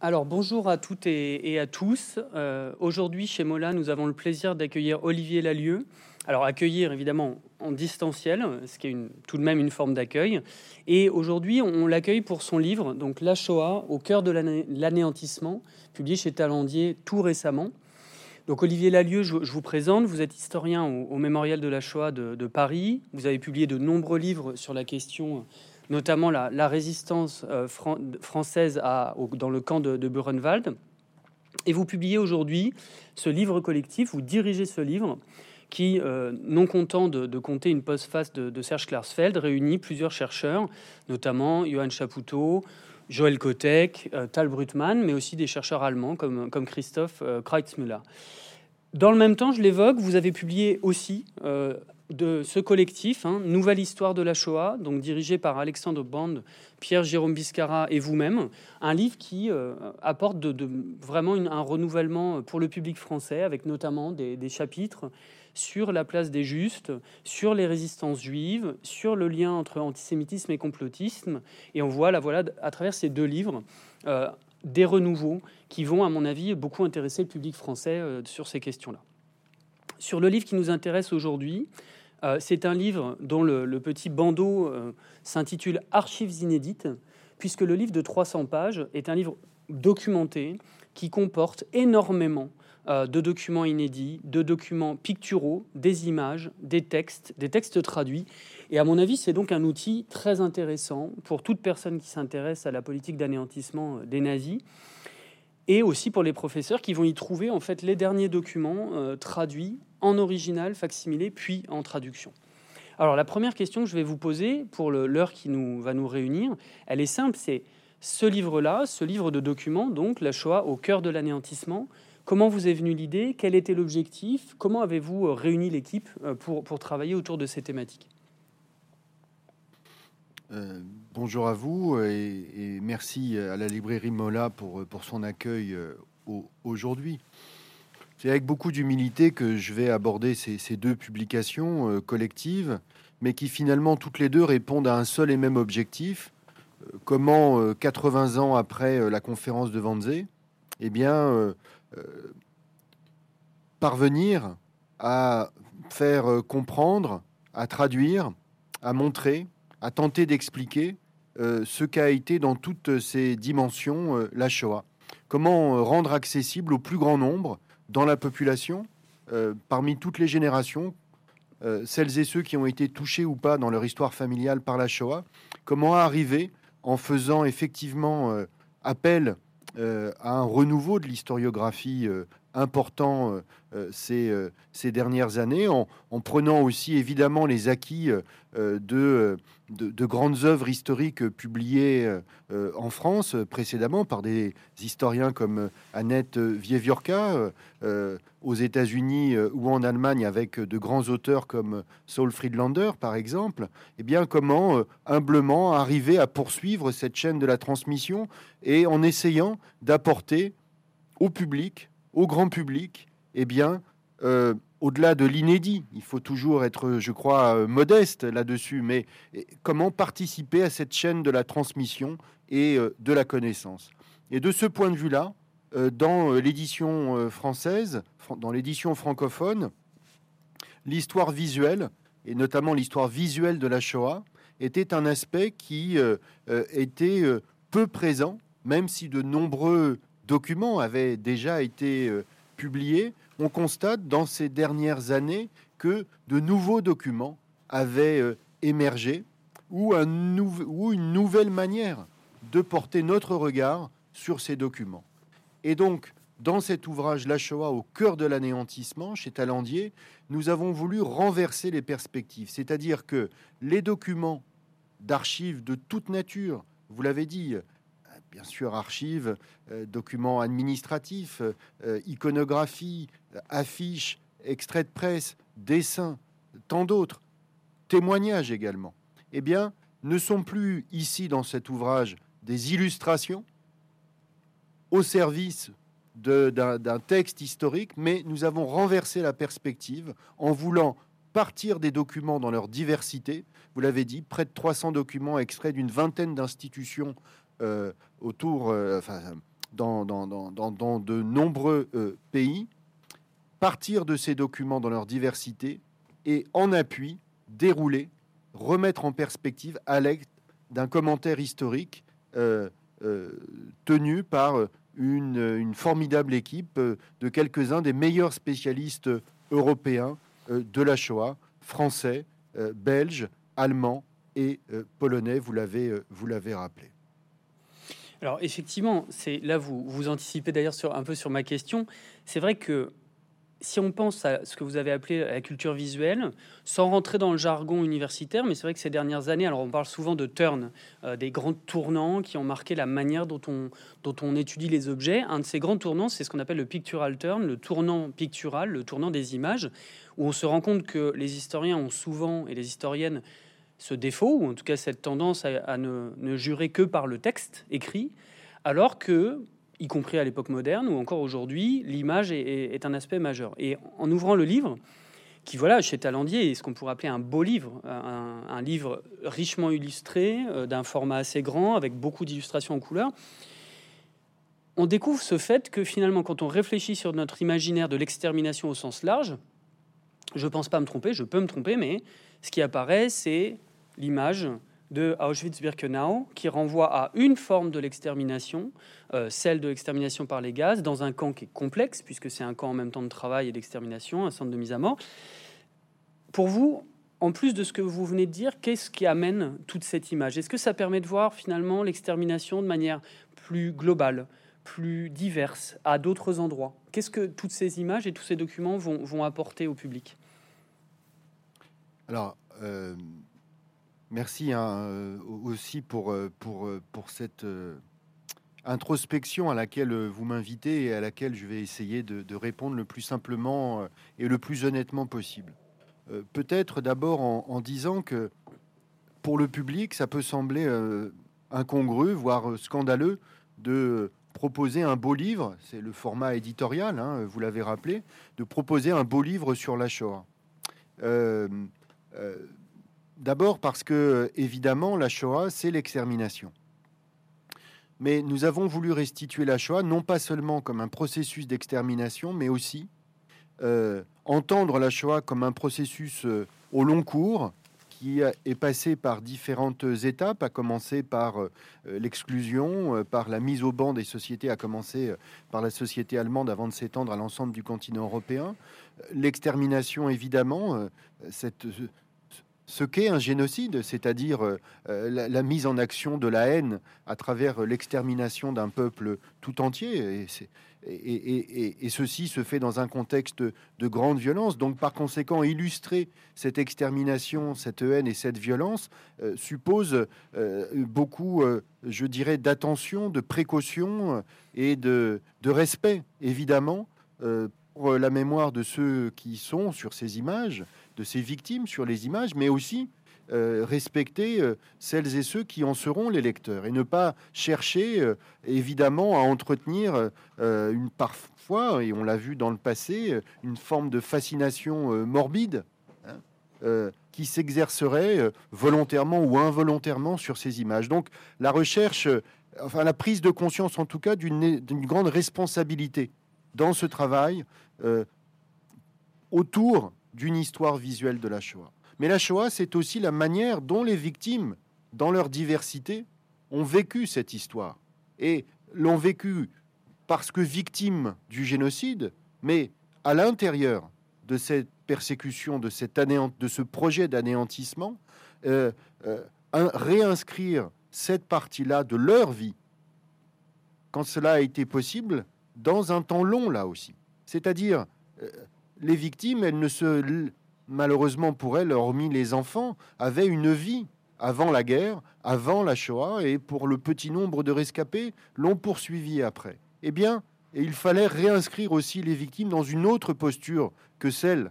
Alors bonjour à toutes et, à tous. Euh, aujourd'hui chez Mola, nous avons le plaisir d'accueillir Olivier Lalieu. Alors accueillir évidemment en distanciel, ce qui est tout de même une forme d'accueil. Et aujourd'hui, on, l'accueille pour son livre, donc La Shoah, au cœur de l'anéantissement, publié chez Talandier tout récemment. Donc Olivier Lalieu, je, vous présente. Vous êtes historien au, Mémorial de la Shoah de, Paris. Vous avez publié de nombreux livres sur la question notamment la, résistance euh, française dans le camp de, Buchenwald. Et vous publiez aujourd'hui ce livre collectif, vous dirigez ce livre qui, euh, non content de, compter une postface de, de Serge Klarsfeld, réunit plusieurs chercheurs, notamment Johann Chapoutot, Joël Kotek, euh, Tal Brutmann, mais aussi des chercheurs allemands comme, comme Christoph Kreutzmüller. Dans le même temps, je l'évoque, vous avez publié aussi de ce collectif, hein, Nouvelle Histoire de la Shoah, donc dirigé par Alexandre Band, Pierre-Jérôme Biscara et vous-même, un livre qui euh, apporte vraiment un renouvellement pour le public français, avec notamment des, chapitres sur la place des justes, sur les résistances juives, sur le lien entre antisémitisme et complotisme. Et on voit, là, voilà, à travers ces deux livres, euh, des renouveaux qui vont, à mon avis, beaucoup intéresser le public français euh, sur ces questions-là. Sur le livre qui nous intéresse aujourd'hui, euh, c'est un livre dont le, petit bandeau euh, s'intitule Archives inédites, puisque le livre de 300 pages est un livre documenté qui comporte énormément euh, de documents inédits, de documents picturaux, des images, des textes, des textes traduits. Et à mon avis, c'est donc un outil très intéressant pour toute personne qui s'intéresse à la politique d'anéantissement des nazis et aussi pour les professeurs qui vont y trouver en fait les derniers documents traduits en original, facsimilé, puis en traduction. Alors la première question que je vais vous poser pour l'heure qui nous va nous réunir, elle est simple, c'est ce livre-là, ce livre de documents, donc la Shoah au cœur de l'anéantissement, comment vous est venue l'idée, quel était l'objectif, comment avez-vous euh, réuni l'équipe euh, pour, pour travailler autour de ces thématiques? Euh, bonjour à vous et, merci à la librairie Mola pour, pour son accueil aujourd'hui. C'est avec beaucoup d'humilité que je vais aborder ces, deux publications euh, collectives, mais qui finalement toutes les deux répondent à un seul et même objectif. Euh, comment, 80 euh, ans après la conférence de Wannsee, eh bien, parvenir à faire comprendre, à traduire, à montrer, à tenter d'expliquer ce qu'a été dans toutes ses dimensions la Shoah. Comment rendre accessible au plus grand nombre dans la population, euh, parmi toutes les générations, euh, celles et ceux qui ont été touchés ou pas dans leur histoire familiale par la Shoah, comment arriver en faisant effectivement euh, appel à un renouveau de l'historiographie important ces, ces, dernières années, en, prenant aussi évidemment les acquis de, de, grandes œuvres historiques publiées en France précédemment par des historiens comme Annette Vieviorka, aux États-Unis ou en Allemagne avec de grands auteurs comme Saul Friedlander par exemple, eh bien comment humblement arriver à poursuivre cette chaîne de la transmission et en essayant d'apporter au public au grand public, eh bien, euh, au-delà de l'inédit, il faut toujours être, je crois, euh, modeste là-dessus, mais comment participer à cette chaîne de la transmission et euh, de la connaissance? Et de ce point de vue-là, dans l'édition française, dans l'édition francophone, l'histoire visuelle, et notamment l'histoire visuelle de la Shoah, était un aspect qui était peu présent, même si de nombreux documents avaient déjà été euh, publiés, on constate dans ces dernières années que de nouveaux documents avaient euh, émergé ou, un ou une nouvelle manière de porter notre regard sur ces documents. Et donc, dans cet ouvrage La Shoah au cœur de l'anéantissement, chez Talandier, nous avons voulu renverser les perspectives, c'est-à-dire que les documents d'archives de toute nature, vous l'avez dit, bien sûr archives, euh, documents administratifs, euh, iconographie, affiches, extraits de presse, dessins, tant d'autres, témoignages également, eh bien, ne sont plus ici dans cet ouvrage des illustrations au service d'un texte historique, mais nous avons renversé la perspective en voulant partir des documents dans leur diversité. Vous l'avez dit, près de 300 documents extraits d'une vingtaine d'institutions euh, autour, euh, enfin, dans, dans, dans, de nombreux pays, partir de ces documents dans leur diversité et en appui dérouler, remettre en perspective à l'aide d'un commentaire historique tenu par une, formidable équipe de quelques-uns des meilleurs spécialistes européens de la Shoah, français, belges, allemands et polonais, vous l'avez rappelé. Alors effectivement, c'est là vous vous anticipez d'ailleurs sur un peu sur ma question. C'est vrai que si on pense à ce que vous avez appelé la culture visuelle, sans rentrer dans le jargon universitaire, mais c'est vrai que ces dernières années, alors on parle souvent de turn, euh, des grands tournants qui ont marqué la manière dont on, dont on étudie les objets. Un de ces grands tournants, c'est ce qu'on appelle le pictural turn, le tournant pictural, le tournant des images, où on se rend compte que les historiens ont souvent, et les historiennes, ce défaut, ou en tout cas cette tendance à, ne, ne jurer que par le texte écrit, alors que y compris à l'époque moderne ou encore aujourd'hui, l'image est, un aspect majeur. Et en ouvrant le livre, qui voilà chez Talandier est ce qu'on pourrait appeler un beau livre, un, livre richement illustré, euh, d'un format assez grand, avec beaucoup d'illustrations en couleur, on découvre ce fait que finalement, quand on réfléchit sur notre imaginaire de l'extermination au sens large, je ne pense pas me tromper, je peux me tromper, mais ce qui apparaît, c'est l'image de Auschwitz-Birkenau, qui renvoie à une forme de l'extermination, euh, celle de l'extermination par les gaz, dans un camp qui est complexe, puisque c'est un camp en même temps de travail et d'extermination, un centre de mise à mort. Pour vous, en plus de ce que vous venez de dire, qu'est-ce qui amène toute cette image? Est-ce que ça permet de voir finalement l'extermination de manière plus globale, plus diverse, à d'autres endroits? Qu'est-ce que toutes ces images et tous ces documents vont, apporter au public? Alors, euh, Merci hein, euh, aussi pour, euh, pour, euh, pour cette introspection à laquelle vous m'invitez et à laquelle je vais essayer de, répondre le plus simplement et le plus honnêtement possible. Peut-être d'abord en, disant que pour le public, ça peut sembler incongru, voire scandaleux, de proposer un beau livre, c'est le format éditorial, hein, vous l'avez rappelé, de proposer un beau livre sur la Shoah. D'abord parce que, évidemment, la Shoah, c'est l'extermination. Mais nous avons voulu restituer la Shoah non pas seulement comme un processus d'extermination, mais aussi euh, entendre la Shoah comme un processus euh, au long cours qui est passé par différentes étapes, à commencer par euh, l'exclusion, par la mise au banc des sociétés, à commencer par la société allemande avant de s'étendre à l'ensemble du continent européen. L'extermination, évidemment, cette, ce qu'est un génocide, c'est-à-dire euh, la, mise en action de la haine à travers l'extermination d'un peuple tout entier. Et, ceci se fait dans un contexte de grande violence. Donc, par conséquent, illustrer cette extermination, cette haine et cette violence euh, suppose euh, beaucoup, je dirais, d'attention, de précaution et de respect, évidemment, pour la mémoire de ceux qui sont sur ces images de ces victimes sur les images, mais aussi euh, respecter euh, celles et ceux qui en seront les lecteurs et ne pas chercher euh, évidemment à entretenir une parfois, et on l'a vu dans le passé, une forme de fascination morbide hein, qui s'exercerait volontairement ou involontairement sur ces images. Donc la recherche, enfin la prise de conscience en tout cas d'une grande responsabilité dans ce travail autour d'une histoire visuelle de la Shoah. Mais la Shoah, c'est aussi la manière dont les victimes, dans leur diversité, ont vécu cette histoire. Et l'ont vécu parce que victimes du génocide, mais à l'intérieur de cette persécution, de, cette de ce projet d'anéantissement, euh, euh, réinscrire cette partie-là de leur vie, quand cela a été possible, dans un temps long là aussi. C'est-à-dire, euh, les victimes, elles ne se, malheureusement pour elles, hormis les enfants, avaient une vie avant la guerre, avant la Shoah, et pour le petit nombre de rescapés, l'ont poursuivi après. Eh bien, il fallait réinscrire aussi les victimes dans une autre posture que celle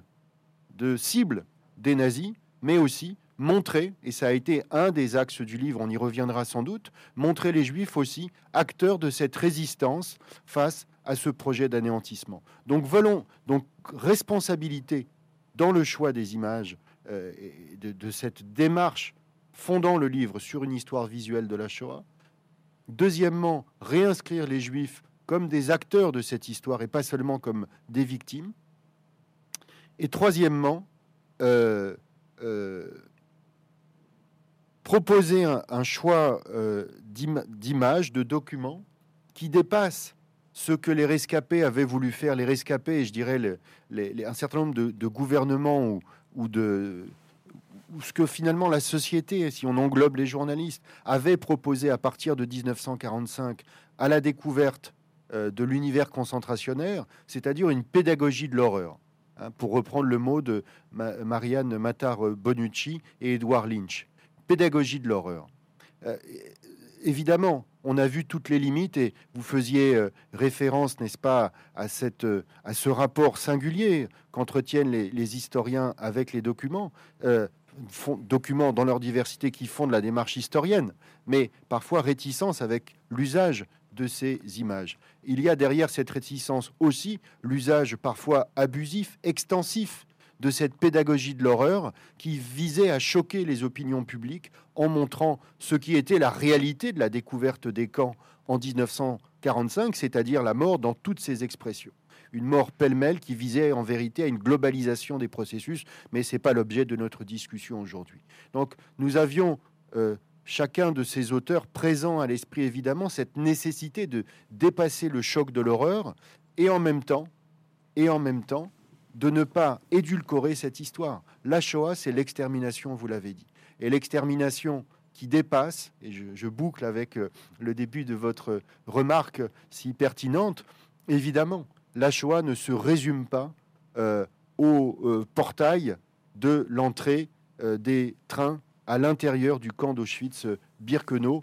de cible des nazis, mais aussi montrer, et ça a été un des axes du livre, on y reviendra sans doute, montrer les juifs aussi acteurs de cette résistance face à ce projet d'anéantissement. Donc, volons, donc responsabilité dans le choix des images euh, de, cette démarche fondant le livre sur une histoire visuelle de la Shoah, Deuxièmement, réinscrire les Juifs comme des acteurs de cette histoire et pas seulement comme des victimes. Et troisièmement, euh, euh, proposer un, choix euh, d'images, de documents qui dépassent ce que les rescapés avaient voulu faire. Les rescapés, et je dirais un certain nombre de, gouvernements ou, de ce que finalement la société, si on englobe les journalistes, avait proposé à partir de 1945 à la découverte de l'univers concentrationnaire, c'est-à-dire une pédagogie de l'horreur. Hein, pour reprendre le mot de Marianne Matar-Bonucci et Edouard Lynch. Pédagogie de l'horreur. Euh, évidemment, on a vu toutes les limites et vous faisiez euh, référence, n'est-ce pas, euh, à ce rapport singulier qu'entretiennent les, historiens avec les documents, documents dans leur diversité qui font de la démarche historienne, mais parfois réticence avec l'usage de ces images. Il y a derrière cette réticence aussi l'usage parfois abusif, extensif de cette pédagogie de l'horreur qui visait à choquer les opinions publiques en montrant ce qui était la réalité de la découverte des camps en 1945, c'est-à-dire la mort dans toutes ses expressions. Une mort pêle-mêle qui visait en vérité à une globalisation des processus, mais ce n'est pas l'objet de notre discussion aujourd'hui. Donc nous avions euh, chacun de ces auteurs présent à l'esprit évidemment cette nécessité de dépasser le choc de l'horreur et en même temps et en même temps de ne pas édulcorer cette histoire. La Shoah, c'est l'extermination, vous l'avez dit. Et l'extermination qui dépasse, et je, boucle avec euh, le début de votre remarque si pertinente, évidemment, la Shoah ne se résume pas euh, au euh, portail de l'entrée des trains à l'intérieur du camp d'Auschwitz-Birkenau,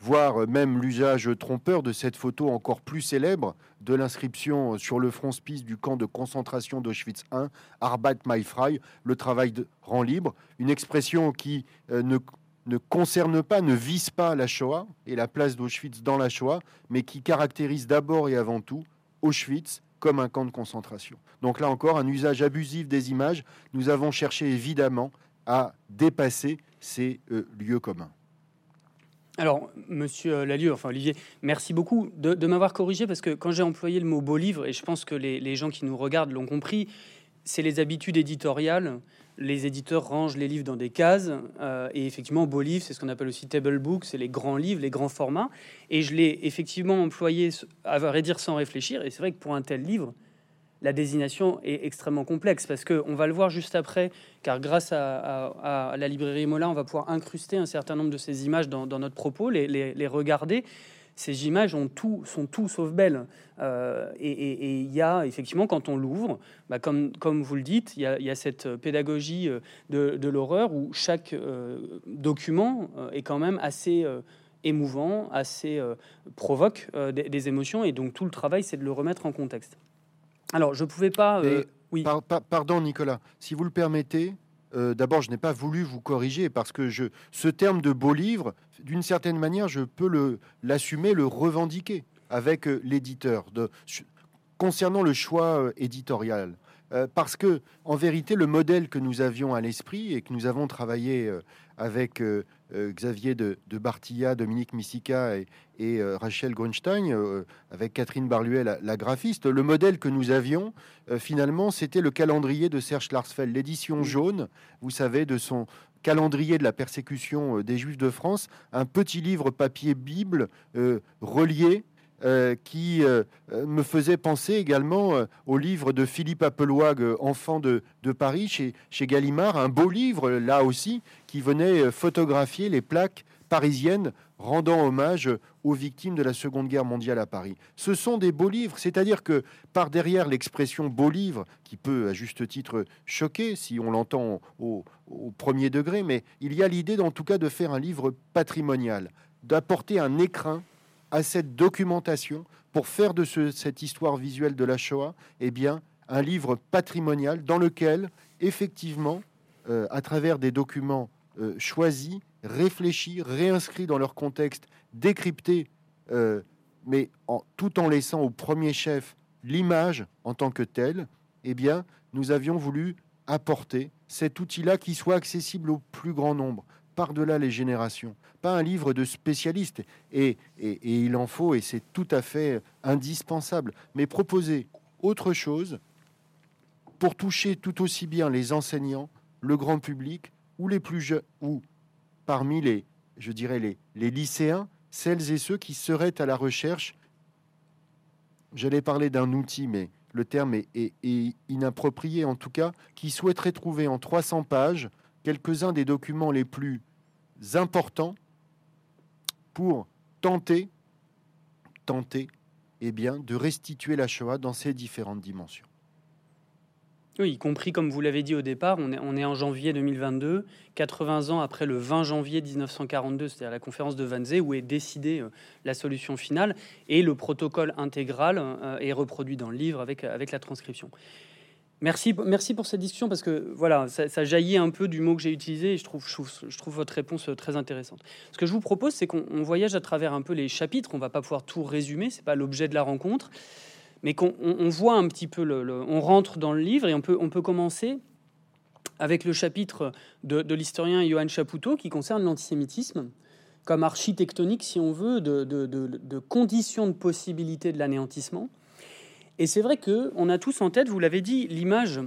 voire même l'usage trompeur de cette photo encore plus célèbre de l'inscription sur le frontispice du camp de concentration d'Auschwitz I, Arbeit my frei, le travail de, rend libre, une expression qui euh, ne, ne concerne pas, ne vise pas la Shoah et la place d'Auschwitz dans la Shoah, mais qui caractérise d'abord et avant tout Auschwitz comme un camp de concentration. Donc là encore, un usage abusif des images. Nous avons cherché évidemment à dépasser ces euh, lieux communs. Alors, monsieur Lalieu, enfin Olivier, merci beaucoup de, m'avoir corrigé parce que quand j'ai employé le mot beau livre, et je pense que les, gens qui nous regardent l'ont compris, c'est les habitudes éditoriales. Les éditeurs rangent les livres dans des cases euh, et effectivement, beau livre, c'est ce qu'on appelle aussi table book, c'est les grands livres, les grands formats. Et je l'ai effectivement employé, à vrai dire, sans réfléchir. Et c'est vrai que pour un tel livre, la désignation est extrêmement complexe parce que on va le voir juste après, car grâce à, la librairie Mola, on va pouvoir incruster un certain nombre de ces images dans, notre propos, les, regarder. Ces images sont tout sauf belles. Euh, et il y a effectivement, quand on l'ouvre, bah, comme, comme vous le dites, il y, a cette pédagogie euh, de, l'horreur où chaque euh, document est quand même assez émouvant, assez provoque des émotions. Et donc tout le travail, c'est de le remettre en contexte. Alors, je ne pouvais pas. Euh, oui. pardon, Nicolas. Si vous le permettez, euh, d'abord, je n'ai pas voulu vous corriger parce que je, ce terme de beau livre, d'une certaine manière, je peux l'assumer, le, revendiquer avec euh, l'éditeur concernant le choix éditorial. Parce que, en vérité, le modèle que nous avions à l'esprit et que nous avons travaillé avec euh, Xavier de, Bartilla, Dominique Missica et, euh, Rachel Grunstein, euh, avec Catherine Barluet, la, graphiste. Le modèle que nous avions, finalement, c'était le calendrier de Serge Larsfeld, l'édition jaune, vous savez, de son calendrier de la persécution des Juifs de France, un petit livre papier Bible relié euh, qui euh, euh, me faisait penser également au livre de Philippe Appelwag, Enfant de, Paris, chez, chez, Gallimard, un beau livre là aussi, qui venait photographier les plaques parisiennes rendant hommage aux victimes de la Seconde Guerre mondiale à Paris. Ce sont des beaux livres, c'est-à-dire que par derrière l'expression beau livre, qui peut à juste titre choquer si on l'entend au, au premier degré, mais il y a l'idée en tout cas de faire un livre patrimonial, d'apporter un écrin à cette documentation pour faire de cette histoire visuelle de la Shoah eh bien, un livre patrimonial dans lequel, effectivement, euh, à travers des documents euh, choisis, réfléchis, réinscrits dans leur contexte, décryptés, euh, mais en, tout en laissant au premier chef l'image en tant que telle, eh bien, nous avions voulu apporter cet outil-là qui soit accessible au plus grand nombre par-delà les générations, pas un livre de spécialistes, et, il en faut, et c'est tout à fait indispensable, mais proposer autre chose pour toucher tout aussi bien les enseignants, le grand public, ou les plus jeunes, ou parmi les, je dirais, les, les lycéens, celles et ceux qui seraient à la recherche. J'allais parler d'un outil, mais le terme est, inapproprié en tout cas, qui souhaiterait trouver en 300 pages quelques-uns des documents les plus importants pour tenter, tenter, eh bien, de restituer la Shoah dans ses différentes dimensions. Oui, y compris, comme vous l'avez dit au départ, on est, en janvier 2022, 80 ans après le 20 janvier 1942, c'est-à-dire la conférence de Wannsee, où est décidée euh, la solution finale, et le protocole intégral euh, est reproduit dans le livre avec la transcription. Merci, merci pour cette discussion, parce que voilà, ça, jaillit un peu du mot que j'ai utilisé, et je trouve, je, trouve, votre réponse très intéressante. Ce que je vous propose, c'est qu'on voyage à travers un peu les chapitres, on va pas pouvoir tout résumer, c'est pas l'objet de la rencontre, mais qu'on voit un petit peu, on rentre dans le livre et on peut, on peut commencer avec le chapitre de, l'historien Johann Chapoutot qui concerne l'antisémitisme comme architectonique, si on veut, de conditions de possibilité de l'anéantissement. Et c'est vrai que on a tous en tête, vous l'avez dit, l'image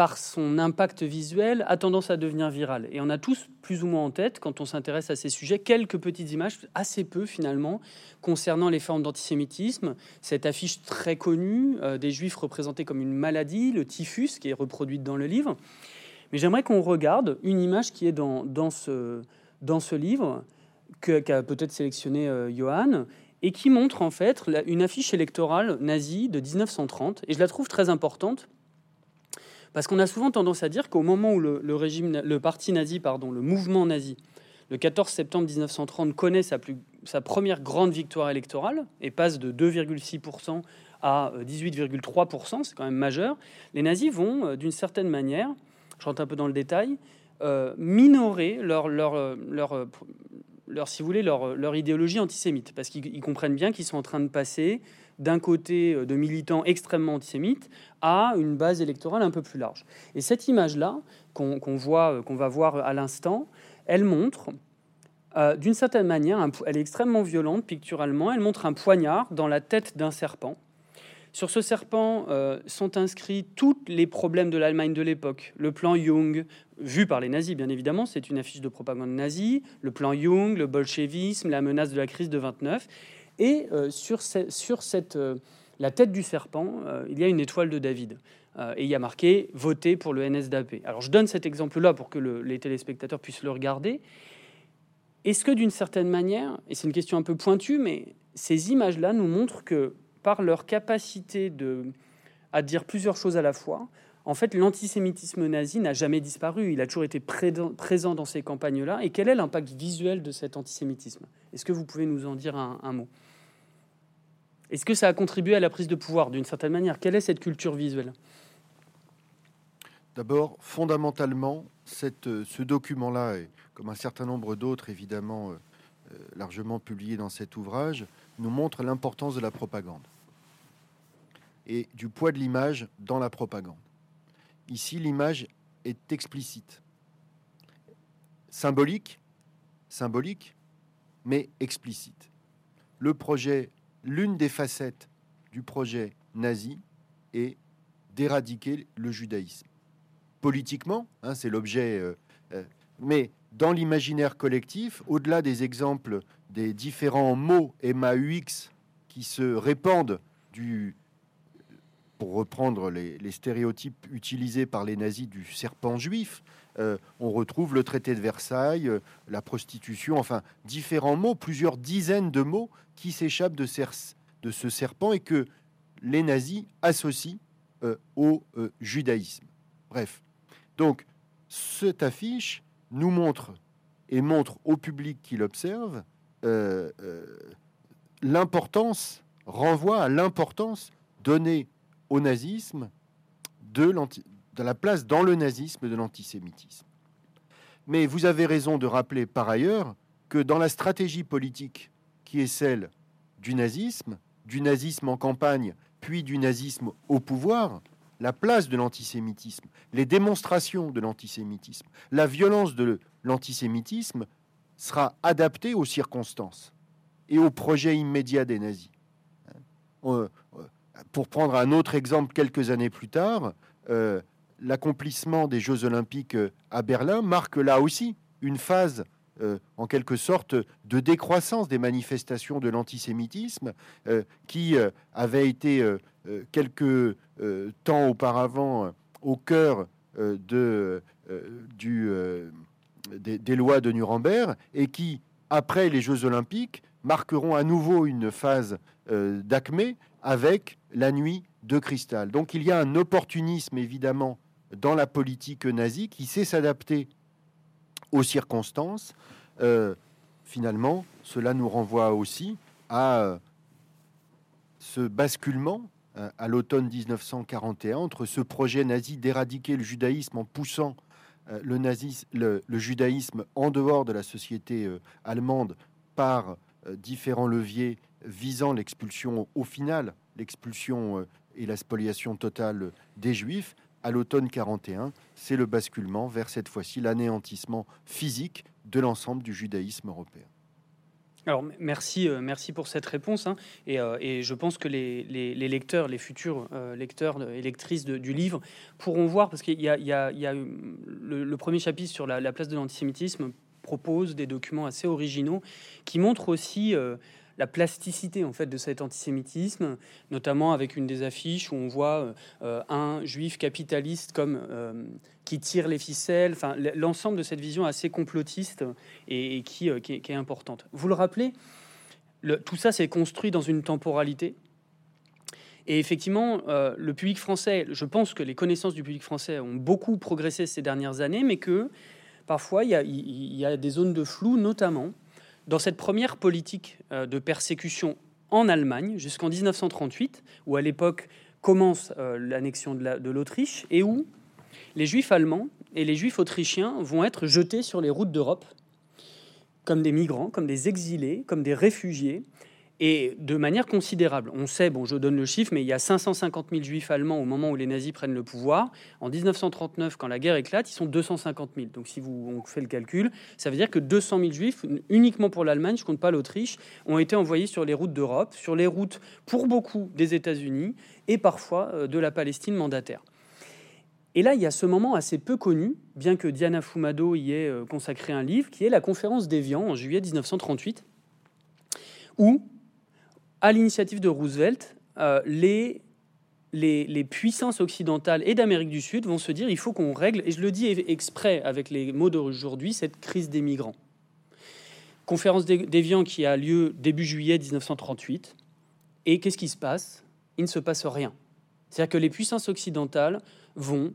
par son impact visuel, a tendance à devenir virale. Et on a tous plus ou moins en tête, quand on s'intéresse à ces sujets, quelques petites images, assez peu finalement, concernant les formes d'antisémitisme. Cette affiche très connue euh, des juifs représentés comme une maladie, le typhus, qui est reproduite dans le livre. Mais j'aimerais qu'on regarde une image qui est dans, dans, ce, dans ce livre, qu'a peut-être sélectionné euh, Johan, et qui montre en fait une affiche électorale nazie de 1930. Et je la trouve très importante parce qu'on a souvent tendance à dire qu'au moment où le, régime, le parti nazi, pardon, le mouvement nazi, le 14 septembre 1930 connaît sa, plus, sa première grande victoire électorale et passe de 2,6% à 18,3%, c'est quand même majeur, les nazis vont, euh, d'une certaine manière, je rentre un peu dans le détail, euh, minorer leur, leur, euh, leur, leur, si vous voulez, leur, leur idéologie antisémite, parce qu'ils comprennent bien qu'ils sont en train de passer d'un côté euh, de militants extrêmement antisémites à une base électorale un peu plus large. Et cette image-là, qu'on voit, euh, qu'on va voir à l'instant, elle montre, euh, d'une certaine manière, elle est extrêmement violente picturalement, elle montre un poignard dans la tête d'un serpent. Sur ce serpent sont inscrits tous les problèmes de l'Allemagne de l'époque. Le plan Jung, vu par les nazis bien évidemment, c'est une affiche de propagande nazie, le plan Jung, le bolchevisme, la menace de la crise de 29. Et euh, sur, euh, la tête du serpent, euh, il y a une étoile de David. et il y a marqué voter pour le NSDAP. Alors je donne cet exemple-là pour que les téléspectateurs puissent le regarder. Est-ce que d'une certaine manière, et c'est une question un peu pointue, mais ces images-là nous montrent que par leur capacité à dire plusieurs choses à la fois, en fait, l'antisémitisme nazi n'a jamais disparu. Il a toujours été présent dans ces campagnes-là. Et quel est l'impact visuel de cet antisémitisme? Est-ce que vous pouvez nous en dire un mot? Est-ce que ça a contribué à la prise de pouvoir d'une certaine manière? Quelle est cette culture visuelle? D'abord, fondamentalement, euh, ce document-là, comme un certain nombre d'autres évidemment euh, euh, largement publiés dans cet ouvrage, nous montre l'importance de la propagande et du poids de l'image dans la propagande. Ici, l'image est explicite, symbolique, symbolique, mais explicite. Le projet l'une des facettes du projet nazi est d'éradiquer le judaïsme. Politiquement, hein, c'est l'objet, euh, euh, mais dans l'imaginaire collectif, au-delà des exemples des différents mots MAUX qui se répandent du, pour reprendre les, stéréotypes utilisés par les nazis du serpent juif, euh, on retrouve le traité de Versailles, euh, la prostitution, enfin différents mots, plusieurs dizaines de mots qui s'échappent de, ce serpent et que les nazis associent euh, au judaïsme. Bref, donc cette affiche nous montre et montre au public qui l'observe l'importance, renvoie à l'importance donnée au nazisme de, de la place dans le nazisme de l'antisémitisme. Mais vous avez raison de rappeler par ailleurs que dans la stratégie politique qui est celle du nazisme, du nazisme en campagne, puis du nazisme au pouvoir, la place de l'antisémitisme, les démonstrations de l'antisémitisme, la violence de l'antisémitisme sera adaptée aux circonstances et au projet immédiat des nazis. Euh, euh, pour prendre un autre exemple, quelques années plus tard, euh, l'accomplissement des Jeux olympiques à Berlin marque là aussi une phase en quelque sorte de décroissance des manifestations de l'antisémitisme qui avait été quelques temps auparavant au cœur de, des, des, lois de Nuremberg et qui, après les Jeux olympiques, marqueront à nouveau une phase euh, d'acmé avec la nuit de cristal. Donc il y a un opportunisme évidemment dans la politique nazie qui sait s'adapter aux circonstances. Euh, finalement, cela nous renvoie aussi à euh, ce basculement à l'automne 1941 entre ce projet nazi d'éradiquer le judaïsme en poussant le, judaïsme en dehors de la société allemande par euh, différents leviers visant l'expulsion, au final, l'expulsion euh, et la spoliation totale des Juifs, à l'automne 41, c'est le basculement vers cette fois-ci l'anéantissement physique de l'ensemble du judaïsme européen. Alors merci, euh, merci pour cette réponse. Hein. et, je pense que les, lecteurs, les futurs lecteurs et lectrices du livre pourront voir, parce qu'il y, a, le, premier chapitre sur la place de l'antisémitisme propose des documents assez originaux qui montrent aussi euh, la plasticité en fait de cet antisémitisme, notamment avec une des affiches où on voit euh, un juif capitaliste comme euh, qui tire les ficelles, enfin l'ensemble de cette vision assez complotiste et, qui, qui, est importante. Vous le rappelez, le, tout ça s'est construit dans une temporalité. Et effectivement, le public français, je pense que les connaissances du public français ont beaucoup progressé ces dernières années, mais que parfois il y, a, des zones de flou, notamment dans cette première politique euh, de persécution en Allemagne jusqu'en 1938, où à l'époque commence euh, l'annexion de l'Autriche, et où les juifs allemands et les juifs autrichiens vont être jetés sur les routes d'Europe comme des migrants, comme des exilés, comme des réfugiés, et de manière considérable. On sait, bon, je donne le chiffre, mais il y a 550 000 juifs allemands au moment où les nazis prennent le pouvoir. En 1939, quand la guerre éclate, ils sont 250 000. Donc si vous on fait le calcul, ça veut dire que 200 000 juifs, uniquement pour l'Allemagne, je compte pas l'Autriche, ont été envoyés sur les routes d'Europe, sur les routes pour beaucoup des États-Unis et parfois euh, de la Palestine mandataire. Et là, il y a ce moment assez peu connu, bien que Diana Fumado y ait euh, consacré un livre, qui est la conférence d'Evian en juillet 1938, où à l'initiative de Roosevelt, euh, les, puissances occidentales et d'Amérique du Sud vont se dire il faut qu'on règle, et je le dis exprès avec les mots d'aujourd'hui, cette crise des migrants. Conférence d'Evian qui a lieu début juillet 1938. Et qu'est-ce qui se passe? Il ne se passe rien. C'est-à-dire que les puissances occidentales vont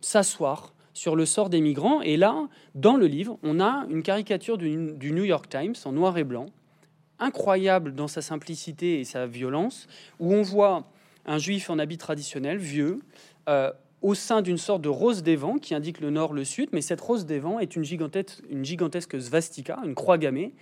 s'asseoir sur le sort des migrants. Et là, dans le livre, on a une caricature du New York Times en noir et blanc incroyable dans sa simplicité et sa violence, où on voit un juif en habit traditionnel, vieux, euh, au sein d'une sorte de rose des vents qui indique le nord, le sud, mais cette rose des vents est une gigantesque, une gigantesque svastika, une croix gammée,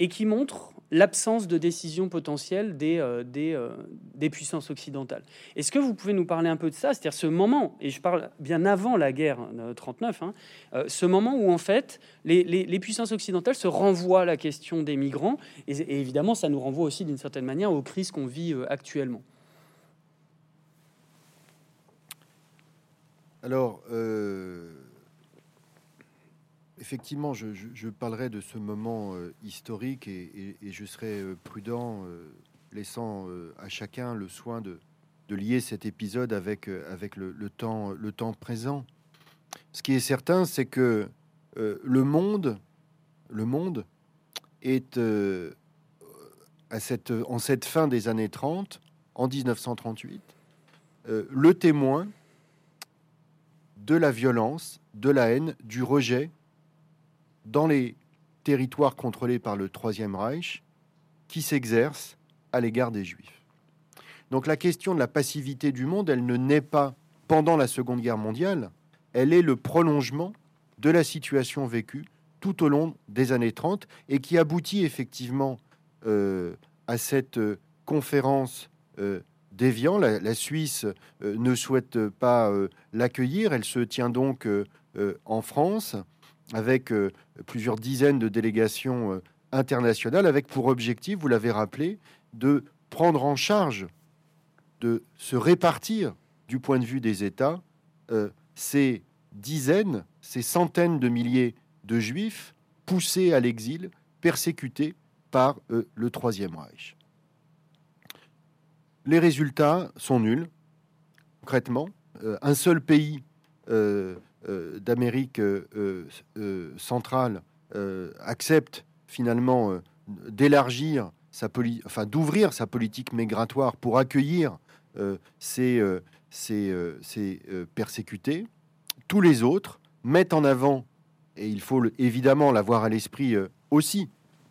et qui montre l'absence de décision potentielle des, euh, euh, des, puissances occidentales. Est-ce que vous pouvez nous parler un peu de ça? C'est-à-dire ce moment, et je parle bien avant la guerre 39, hein, euh, ce moment où en fait les, puissances occidentales se renvoient à la question des migrants, et, évidemment ça nous renvoie aussi d'une certaine manière aux crises qu'on vit actuellement. Alors, effectivement, je, parlerai de ce moment euh, historique et, je serai euh, prudent, euh, laissant à chacun le soin de, lier cet épisode avec, avec le, temps, le temps présent. Ce qui est certain, c'est que le monde, le monde est à cette, en cette fin des années 30, en 1938, le témoin de la violence, de la haine, du rejet dans les territoires contrôlés par le Troisième Reich qui s'exercent à l'égard des Juifs. Donc la question de la passivité du monde, elle ne naît pas pendant la Seconde Guerre mondiale, elle est le prolongement de la situation vécue tout au long des années 30 et qui aboutit effectivement euh, à cette euh, conférence euh, déviant. La, Suisse ne souhaite pas l'accueillir. Elle se tient donc en France avec plusieurs dizaines de délégations internationales, avec pour objectif, vous l'avez rappelé, de prendre en charge, de se répartir du point de vue des États ces dizaines, ces centaines de milliers de juifs poussés à l'exil, persécutés par euh, le Troisième Reich. Les résultats sont nuls, concrètement. Euh, un seul pays euh, d'Amérique centrale accepte finalement d'élargir sa enfin d'ouvrir sa politique migratoire pour accueillir ces, persécutés. Tous les autres mettent en avant, et il faut évidemment l'avoir à l'esprit euh, aussi,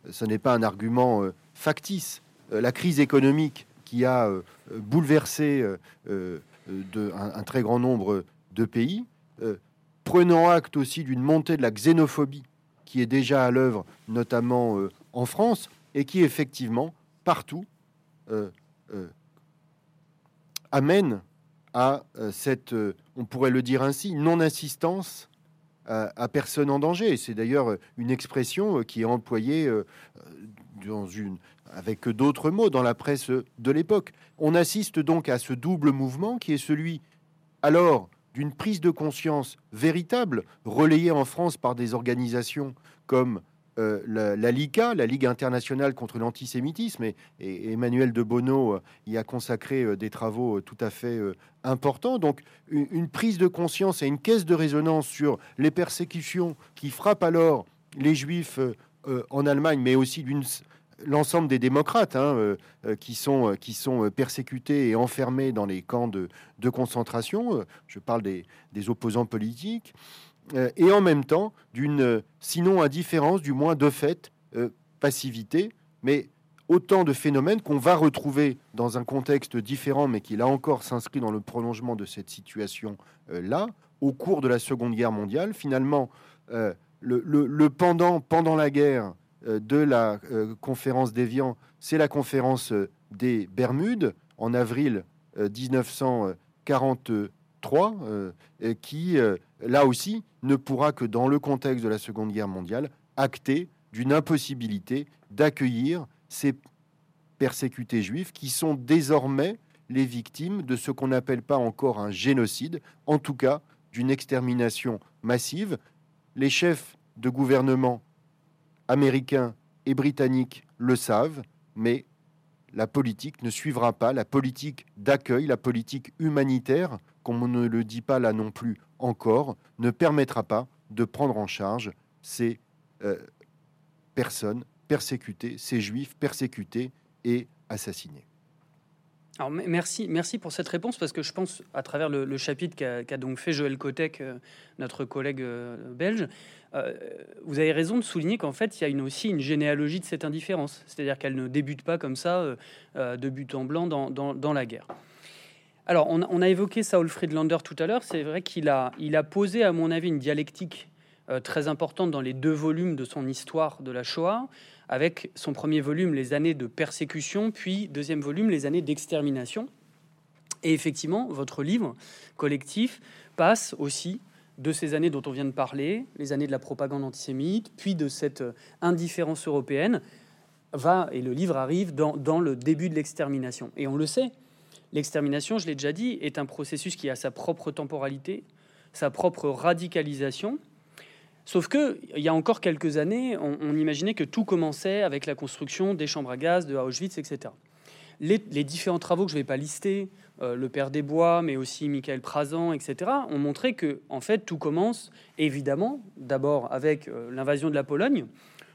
ce n'est pas un argument euh, factice, euh, la crise économique qui a bouleversé un, très grand nombre de pays, prenant acte aussi d'une montée de la xénophobie qui est déjà à l'œuvre, notamment en France, et qui effectivement, partout, amène à cette on pourrait le dire ainsi, non-assistance à, personne en danger. C'est d'ailleurs une expression euh, qui est employée euh, dans une, avec d'autres mots dans la presse de l'époque. On assiste donc à ce double mouvement qui est celui alors d'une prise de conscience véritable, relayée en France par des organisations comme euh, la, LICA, la Ligue internationale contre l'antisémitisme, et, Emmanuel de Bono euh, y a consacré euh, des travaux tout à fait importants. Donc, une, prise de conscience et une caisse de résonance sur les persécutions qui frappent alors les Juifs en Allemagne, mais aussi l'ensemble des démocrates hein, qui, sont, qui sont persécutés et enfermés dans les camps de, concentration. Je parle des, des opposants politiques. Euh, et en même temps d'une, sinon indifférence, du moins de fait, euh, passivité, mais autant de phénomènes qu'on va retrouver dans un contexte différent, mais qui là encore s'inscrit dans le prolongement de cette situation-là, au cours de la Seconde Guerre mondiale. Finalement, euh, le, pendant, pendant la guerre de la conférence d'Évian, c'est la conférence des Bermudes en avril 1943, qui là aussi, ne pourra que dans le contexte de la Seconde Guerre mondiale acter d'une impossibilité d'accueillir ces persécutés juifs qui sont désormais les victimes de ce qu'on n'appelle pas encore un génocide, en tout cas d'une extermination massive. Les chefs de gouvernement américains et britanniques le savent, mais la politique ne suivra pas, la politique d'accueil, la politique humanitaire, comme on ne le dit pas là non plus encore, ne permettra pas de prendre en charge ces euh, personnes persécutées, ces juifs persécutés et assassinés. Alors, merci, merci pour cette réponse parce que je pense, à travers le, chapitre qu'a donc fait Joël Kotek, euh, notre collègue euh, belge, vous avez raison de souligner qu'en fait, il y a aussi une généalogie de cette indifférence, c'est-à-dire qu'elle ne débute pas comme ça, de but en blanc, dans, la guerre. Alors, on, a évoqué Saul Friedlander tout à l'heure. C'est vrai qu'il a, il a posé, à mon avis, une dialectique euh, très importante dans les deux volumes de son histoire de la Shoah, avec son premier volume, Les années de persécution, puis deuxième volume, Les années d'extermination. Et effectivement, votre livre collectif passe aussi de ces années dont on vient de parler, les années de la propagande antisémite, puis de cette euh, indifférence européenne, va, et le livre arrive dans, dans le début de l'extermination. Et on le sait, L'extermination, je l'ai déjà dit, est un processus qui a sa propre temporalité, sa propre radicalisation. Sauf que, il y a encore quelques années, on, imaginait que tout commençait avec la construction des chambres à gaz de Auschwitz, etc. Les, différents travaux que je ne vais pas lister, euh, le Père des Bois, mais aussi Michael Prazan, etc., ont montré que, en fait, tout commence évidemment d'abord avec euh, l'invasion de la Pologne,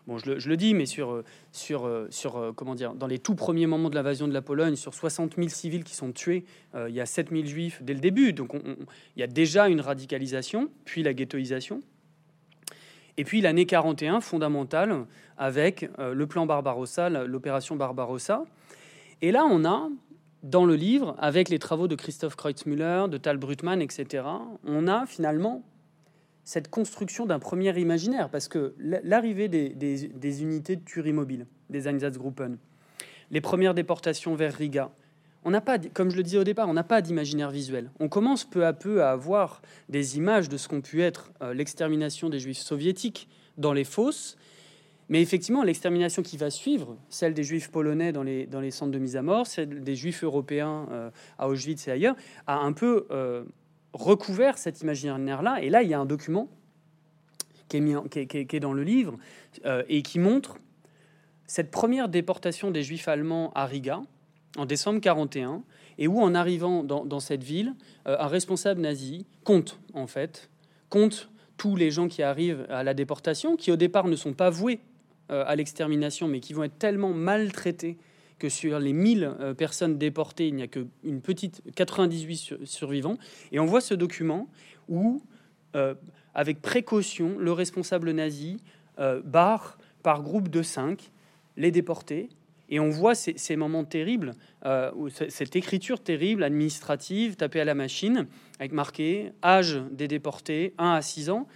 Bon, je le, dis, mais sur, sur, sur, comment dire, dans les tout premiers moments de l'invasion de la Pologne, sur 60 000 civils qui sont tués, euh, il y a 7 000 juifs dès le début. Donc il y a déjà une radicalisation, puis la ghettoisation. Et puis l'année 41, fondamentale, avec euh, le plan Barbarossa, l'opération Barbarossa. Et là, on a, dans le livre, avec les travaux de Christophe Kreutzmüller, de Tal Brutmann, etc., on a finalement cette construction d'un premier imaginaire, parce que l'arrivée des, unités de tuerie mobile, des Einsatzgruppen, les premières déportations vers Riga, on n'a pas, comme je le disais au départ, on n'a pas d'imaginaire visuel. On commence peu à peu à avoir des images de ce qu'ont pu être euh, l'extermination des juifs soviétiques dans les fosses. Mais effectivement, l'extermination qui va suivre, celle des juifs polonais dans les, centres de mise à mort, celle des juifs européens euh, à Auschwitz et ailleurs, a un peu euh, recouvert cet imaginaire-là. Et là, il y a un document qui est, mis qui, est, dans le livre et qui montre cette première déportation des juifs allemands à Riga, en décembre 41, et où en arrivant dans, cette ville, euh, un responsable nazi compte en fait, compte tous les gens qui arrivent à la déportation, qui au départ ne sont pas voués euh, à l'extermination, mais qui vont être tellement maltraités que sur les 1000 euh, personnes déportées, il n'y a qu'une petite 98 survivants. Et on voit ce document où, avec précaution, le responsable nazi barre par groupe de 5 les déportés et on voit ces, moments terribles, euh, cette écriture terrible, administrative, tapée à la machine, avec marqué âge des déportés, 1 à 6 ans.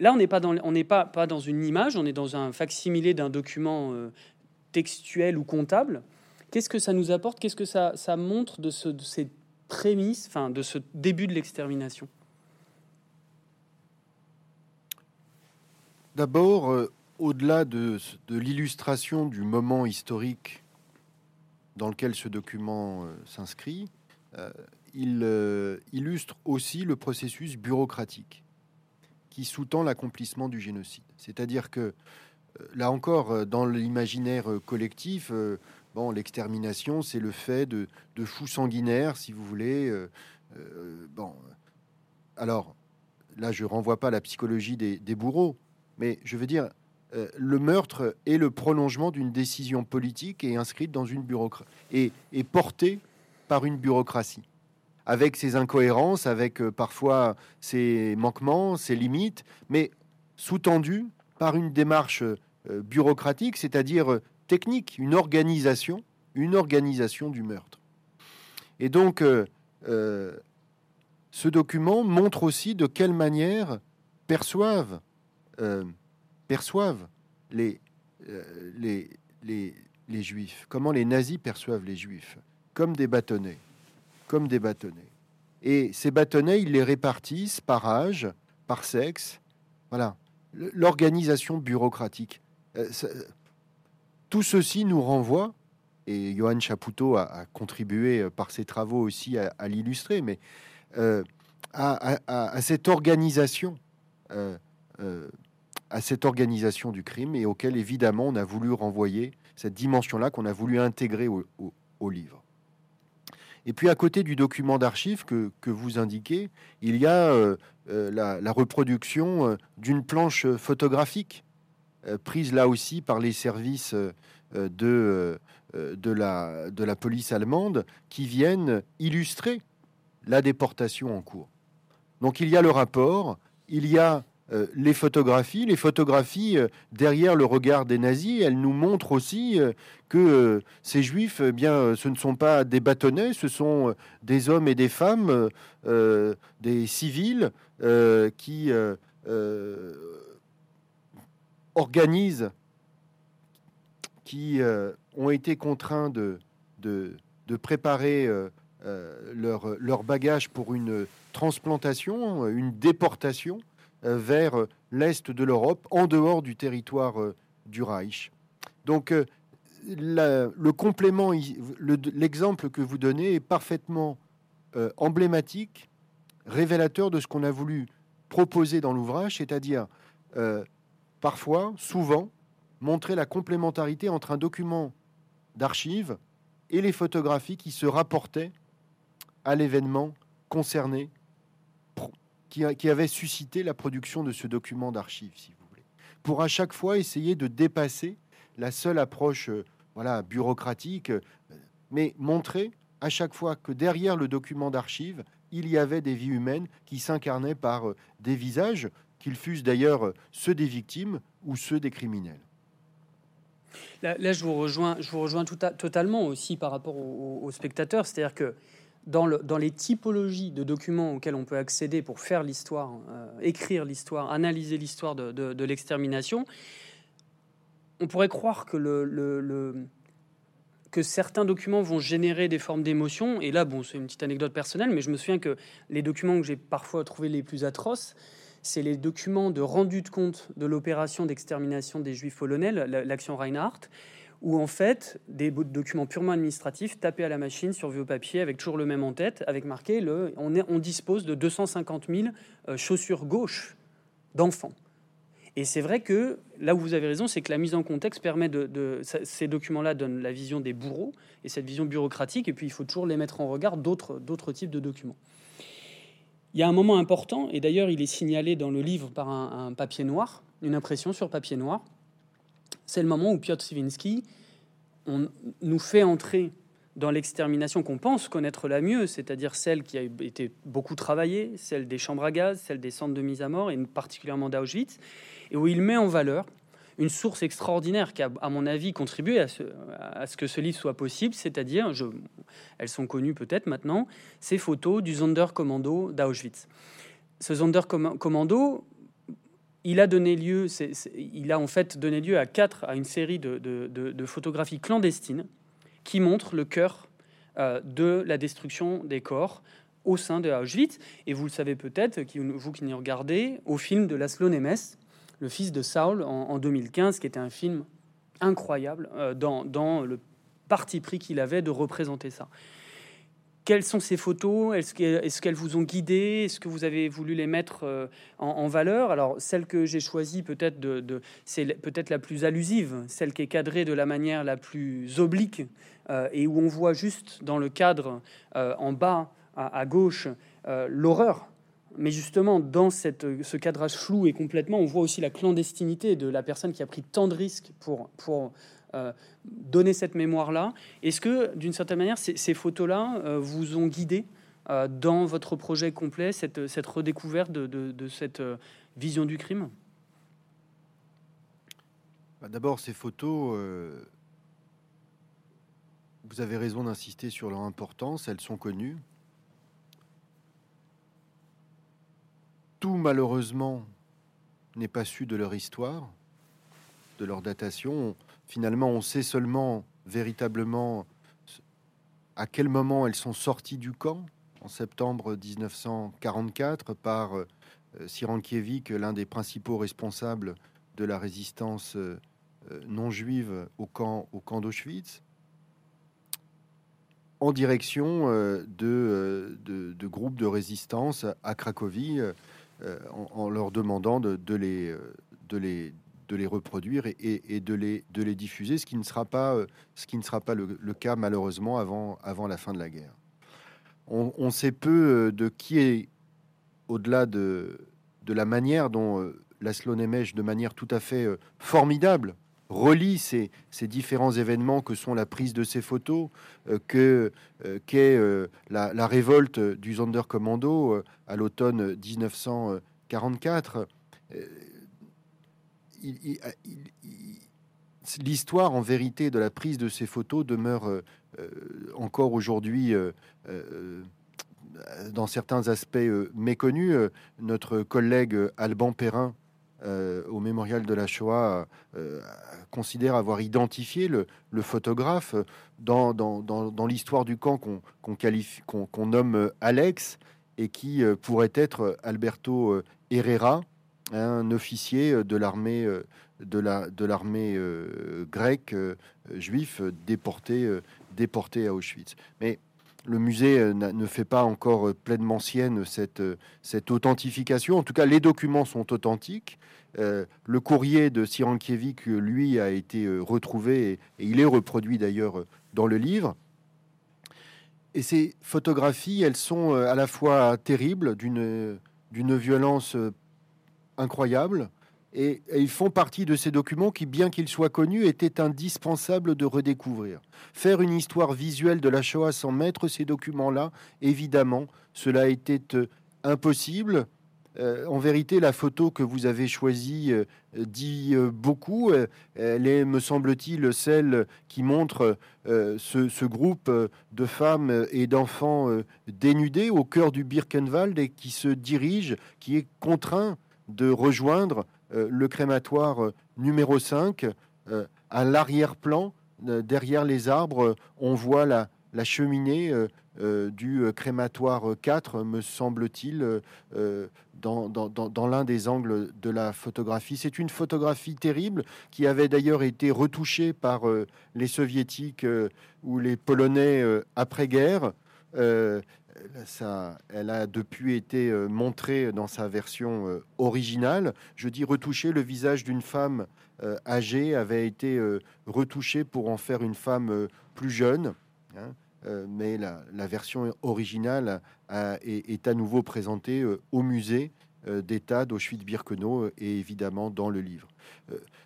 Là, on n'est pas, dans, une image, on est dans un facsimilé d'un document euh, textuel ou comptable. Qu'est-ce que ça nous apporte? Qu'est-ce que ça, ça montre de, ce, de ces prémices, enfin, de ce début de l'extermination? D'abord, euh, au-delà de, l'illustration du moment historique dans lequel ce document euh, s'inscrit, euh, il euh, illustre aussi le processus bureaucratique qui sous-tend l'accomplissement du génocide. C'est-à-dire que, là encore, dans l'imaginaire collectif, bon, l'extermination, c'est le fait de, fous sanguinaires, si vous voulez. alors, là, je renvoie pas à la psychologie des bourreaux, mais je veux dire, euh, le meurtre est le prolongement d'une décision politique et inscrite dans une bureaucratie et, portée par une bureaucratie avec ses incohérences, avec euh, parfois ses manquements, ses limites, mais sous-tendu par une démarche euh, bureaucratique, c'est-à-dire technique, une organisation, une organisation du meurtre. Et donc, ce document montre aussi de quelle manière perçoivent perçoivent les, euh, les, les, les, juifs, comment les nazis perçoivent les juifs, comme des bâtonnets, comme des bâtonnets. Et ces bâtonnets, ils les répartissent par âge, par sexe, voilà, l'organisation bureaucratique. Euh, tout ceci nous renvoie, et Johan Chapoutot a, contribué euh, par ses travaux aussi à, l'illustrer, mais à, à, cette organisation à cette organisation du crime et auquel évidemment on a voulu renvoyer cette dimension-là qu'on a voulu intégrer au, livre. Et puis à côté du document d'archives que, vous indiquez, il y a euh, euh, la, reproduction euh, d'une planche photographique prise là aussi par les services de, de, la, de la police allemande qui viennent illustrer la déportation en cours. Donc il y a le rapport, il y a euh, les photographies. Les photographies, euh, derrière le regard des nazis, elles nous montrent aussi euh, que ces juifs, eh bien, ce ne sont pas des bâtonnets, ce sont des hommes et des femmes, des civils qui organisent, qui ont été contraints de, de, de préparer leur, leur bagage pour une transplantation, une déportation. Euh, vers euh, l'est de l'Europe, en dehors du territoire euh, du Reich. Donc, le complément, l'exemple que vous donnez est parfaitement emblématique, révélateur de ce qu'on a voulu proposer dans l'ouvrage, c'est-à-dire parfois, souvent, montrer la complémentarité entre un document d'archives et les photographies qui se rapportaient à l'événement concerné qui, avait suscité la production de ce document d'archives, si vous voulez, pour à chaque fois essayer de dépasser la seule approche euh, voilà, bureaucratique, euh, mais montrer à chaque fois que derrière le document d'archives, il y avait des vies humaines qui s'incarnaient par euh, des visages, qu'ils fussent d'ailleurs ceux des victimes ou ceux des criminels. Là, je vous rejoins, je vous rejoins totalement aussi par rapport aux spectateurs, c'est-à-dire que dans, les typologies de documents auxquels on peut accéder pour faire l'histoire, euh, écrire l'histoire, analyser l'histoire de, l'extermination, on pourrait croire que que certains documents vont générer des formes d'émotion. Et là, bon, c'est une petite anecdote personnelle, mais je me souviens que les documents que j'ai parfois trouvés les plus atroces, c'est les documents de rendu de compte de l'opération d'extermination des Juifs polonais, l'action Reinhardt, où en fait des documents purement administratifs tapés à la machine sur vieux papier avec toujours le même en tête, avec marqué le, on, est, on dispose de 250 000 euh, chaussures gauches d'enfants. Et c'est vrai que là où vous avez raison, c'est que la mise en contexte permet de, ces documents-là donnent la vision des bourreaux et cette vision bureaucratique, et puis il faut toujours les mettre en regard d'autres types de documents. Il y a un moment important, et d'ailleurs il est signalé dans le livre par un papier noir, une impression sur papier noir. C'est le moment où Piotr Sivinsky nous fait entrer dans l'extermination qu'on pense connaître la mieux, c'est-à-dire celle qui a été beaucoup travaillée, celle des chambres à gaz, celle des centres de mise à mort, et particulièrement d'Auschwitz, et où il met en valeur une source extraordinaire qui a, à mon avis, contribué à ce, que ce livre soit possible, c'est-à-dire, elles sont connues peut-être maintenant, ces photos du Sonderkommando d'Auschwitz. Ce Sonderkommando, il a donné lieu, il a en fait donné lieu à quatre, à une série de, photographies clandestines qui montrent le cœur euh, de la destruction des corps au sein de Auschwitz. Et vous le savez peut-être, vous qui n'y regardez, au film de Laszlo Nemes, le fils de Saul, en, 2015, qui était un film incroyable euh, dans, dans le parti pris qu'il avait de représenter ça. Quelles sont ces photos? Est-ce qu'elles vous ont guidé Est-ce que vous avez voulu les mettre euh, en, valeur? Alors, celle que j'ai choisie, peut-être, de, c'est peut-être la plus allusive, celle qui est cadrée de la manière la plus oblique euh, et où on voit juste dans le cadre, en bas à, gauche, l'horreur. Mais justement, dans cette, ce cadrage flou et complètement, on voit aussi la clandestinité de la personne qui a pris tant de risques pour, pour euh, donner cette mémoire-là. Est-ce que, d'une certaine manière, ces, photos-là euh, vous ont guidé euh, dans votre projet complet, cette, redécouverte de, de, cette vision du crime? Bah, D'abord, ces photos, vous avez raison d'insister sur leur importance, elles sont connues. tout malheureusement n'est pas su de leur histoire, de leur datation. Finalement, on sait seulement véritablement à quel moment elles sont sorties du camp en septembre 1944 par euh, Sirankiewicz, l'un des principaux responsables de la résistance euh, non juive au camp, au camp d'Auschwitz, en direction euh, de, groupes de résistance à Cracovie. Euh, en, leur demandant euh, de, les, de les reproduire et, de, les, de les diffuser, ce qui ne sera pas, euh, ce qui ne sera pas le, cas malheureusement avant, avant la fin de la guerre. On, sait peu de qui est, au-delà de, de la manière dont Laszlo Nemes, de manière tout à fait formidable, relie ces, différents événements que sont la prise de ces photos, euh, que euh, qu'est euh, la, révolte du Sonderkommando à l'automne 1944. L'histoire, en vérité, de la prise de ces photos demeure encore aujourd'hui dans certains aspects méconnus. Notre collègue Alban Perrin euh, au mémorial de la Shoah euh, considère avoir identifié le, photographe dans, l'histoire du camp qu'on qualifie qu'on nomme Alex et qui euh, pourrait être Alberto Herrera, un officier de l'armée de la de l'armée grecque juif déporté déporté à Auschwitz. Mais le musée ne fait pas encore pleinement sienne cette, cette authentification. En tout cas, les documents sont authentiques. Euh, le courrier de Sirankiewicz, lui, a été euh, retrouvé et, il est reproduit d'ailleurs euh, dans le livre. Et ces photographies, elles sont à la fois terribles, d'une violence incroyable, et, ils font partie de ces documents qui, bien qu'ils soient connus, étaient indispensables de redécouvrir. Faire une histoire visuelle de la Shoah sans mettre ces documents-là, évidemment, cela était impossible. Euh, en vérité, la photo que vous avez choisie euh, dit euh, beaucoup. elle est, me semble-t-il, celle qui montre ce, groupe de femmes et d'enfants dénudés au cœur du Birkenwald et qui se dirige, qui est contraint de rejoindre le crématoire numéro 5 à l'arrière-plan derrière les arbres, on voit la, cheminée du crématoire 4, me semble-t-il, dans, dans, l'un des angles de la photographie. C'est une photographie terrible qui avait d'ailleurs été retouchée par les soviétiques ou les polonais après-guerre. Elle a depuis été montrée dans sa version originale. Je dis retouchée, le visage d'une femme euh, âgée avait été euh, retouchée pour en faire une femme euh, plus jeune. Hein. mais la, version originale est, à nouveau présentée au musée d'État d'Auschwitz-Birkenau et évidemment dans le livre.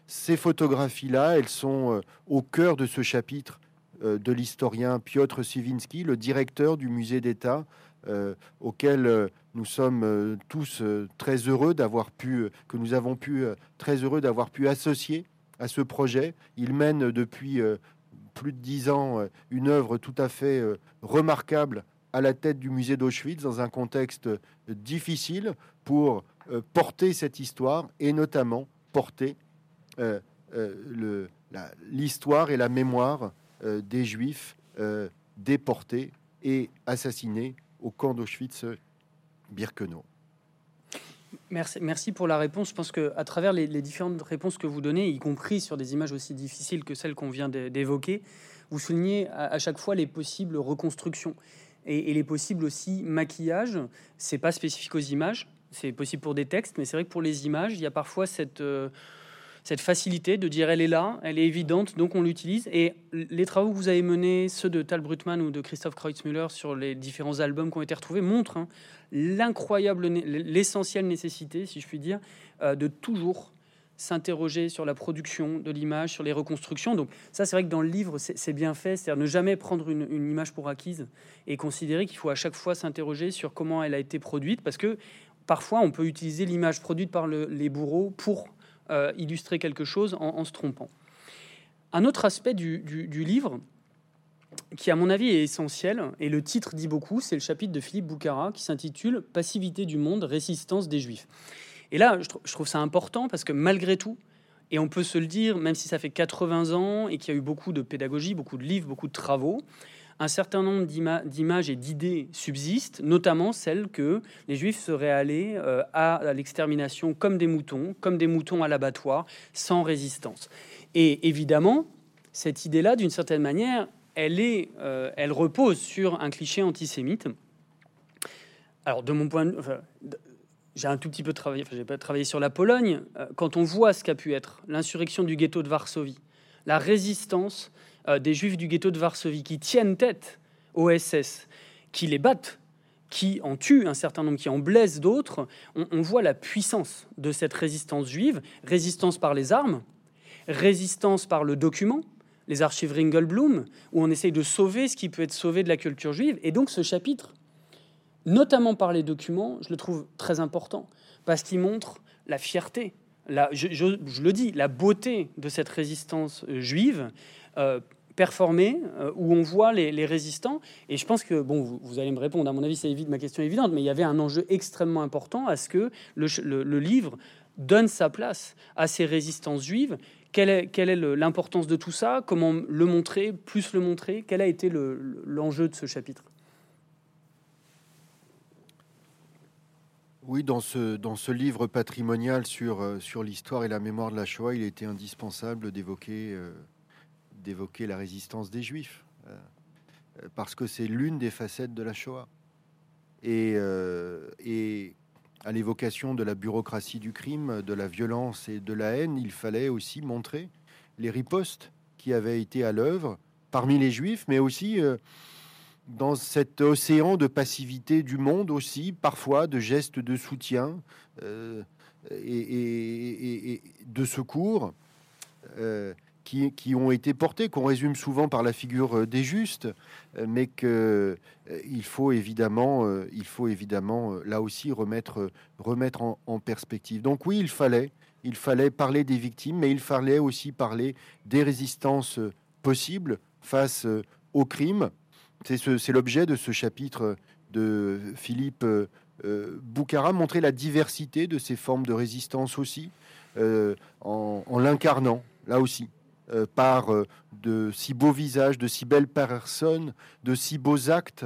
ces photographies-là, elles sont au cœur de ce chapitre de l'historien Piotr Sivinsky, le directeur du musée d'État euh, auquel euh, nous sommes euh, tous très heureux d'avoir pu, que nous avons pu, très heureux d'avoir pu associer à ce projet. Il mène depuis plus de dix ans une œuvre tout à fait remarquable à la tête du musée d'Auschwitz dans un contexte difficile pour porter cette histoire et notamment porter l'histoire et la mémoire des Juifs déportés et assassinés au camp d'Auschwitz-Birkenau. Merci, merci pour la réponse. Je pense que à travers les, différentes réponses que vous donnez, y compris sur des images aussi difficiles que celles qu'on vient d'évoquer, vous soulignez à, chaque fois les possibles reconstructions et, les possibles aussi maquillages. C'est pas spécifique aux images, c'est possible pour des textes, mais c'est vrai que pour les images, il y a parfois cette euh, cette facilité de dire elle est là, elle est évidente, donc on l'utilise. Et les travaux que vous avez menés, ceux de Tal Brutman ou de Christophe Kreutzmüller sur les différents albums qui ont été retrouvés, montrent hein, l'incroyable, l'essentielle nécessité, si je puis dire, euh, de toujours s'interroger sur la production de l'image, sur les reconstructions. Donc ça, c'est vrai que dans le livre, c'est bien fait, c'est-à-dire ne jamais prendre une, image pour acquise et considérer qu'il faut à chaque fois s'interroger sur comment elle a été produite, parce que parfois on peut utiliser l'image produite par les bourreaux pour euh, illustrer quelque chose en, se trompant. Un autre aspect du, livre, qui à mon avis est essentiel, et le titre dit beaucoup, c'est le chapitre de Philippe Boucara qui s'intitule Passivité du monde, résistance des Juifs. Et là, je, trouve ça important parce que malgré tout, et on peut se le dire, même si ça fait 80 ans et qu'il y a eu beaucoup de pédagogie, beaucoup de livres, beaucoup de travaux, un certain nombre d'images et d'idées subsistent, notamment celles que les Juifs seraient allés euh, à l'extermination comme des moutons, comme des moutons à l'abattoir, sans résistance. Et évidemment, cette idée-là, d'une certaine manière, elle, est, euh, elle repose sur un cliché antisémite. Alors, de mon point de vue, j'ai un tout petit peu travaillé, j'ai pas travaillé sur la Pologne. Euh, quand on voit ce qu'a pu être l'insurrection du ghetto de Varsovie, la résistance euh, des juifs du ghetto de Varsovie qui tiennent tête aux SS, qui les battent, qui en tuent un certain nombre, qui en blessent d'autres, on, voit la puissance de cette résistance juive, résistance par les armes, résistance par le document, les archives Ringelblum, où on essaye de sauver ce qui peut être sauvé de la culture juive. Et donc ce chapitre, notamment par les documents, je le trouve très important, parce qu'il montre la fierté, je, le dis, la beauté de cette résistance juive, euh, performer, euh, où on voit les, résistants. Et je pense que, bon, vous, allez me répondre, à mon avis, c'est évident, ma question est évidente, mais il y avait un enjeu extrêmement important à ce que le, livre donne sa place à ces résistances juives. Quelle est, quelle est l'importance de tout ça? Comment le montrer, plus le montrer? Quel a été l'enjeu de ce chapitre? Oui, dans ce, dans ce livre patrimonial sur, euh, sur l'histoire et la mémoire de la Shoah, il était indispensable d'évoquer d'évoquer la résistance des Juifs, euh, parce que c'est l'une des facettes de la Shoah. Et, euh, et à l'évocation de la bureaucratie du crime, de la violence et de la haine, il fallait aussi montrer les ripostes qui avaient été à l'œuvre parmi les Juifs, mais aussi euh, dans cet océan de passivité du monde aussi, parfois de gestes de soutien et, et, de secours qui, ont été portés, qu'on résume souvent par la figure euh, des justes, euh, mais qu'il euh, faut évidemment, il faut évidemment là aussi remettre, remettre en, perspective. Donc oui, il fallait, il fallait parler des victimes, mais il fallait aussi parler des résistances possibles face au crime. C'est l'objet de ce chapitre de Philippe Boucara, montrer la diversité de ces formes de résistance aussi, en l'incarnant, là aussi. Par de si beaux visages, de si belles personnes, de si beaux actes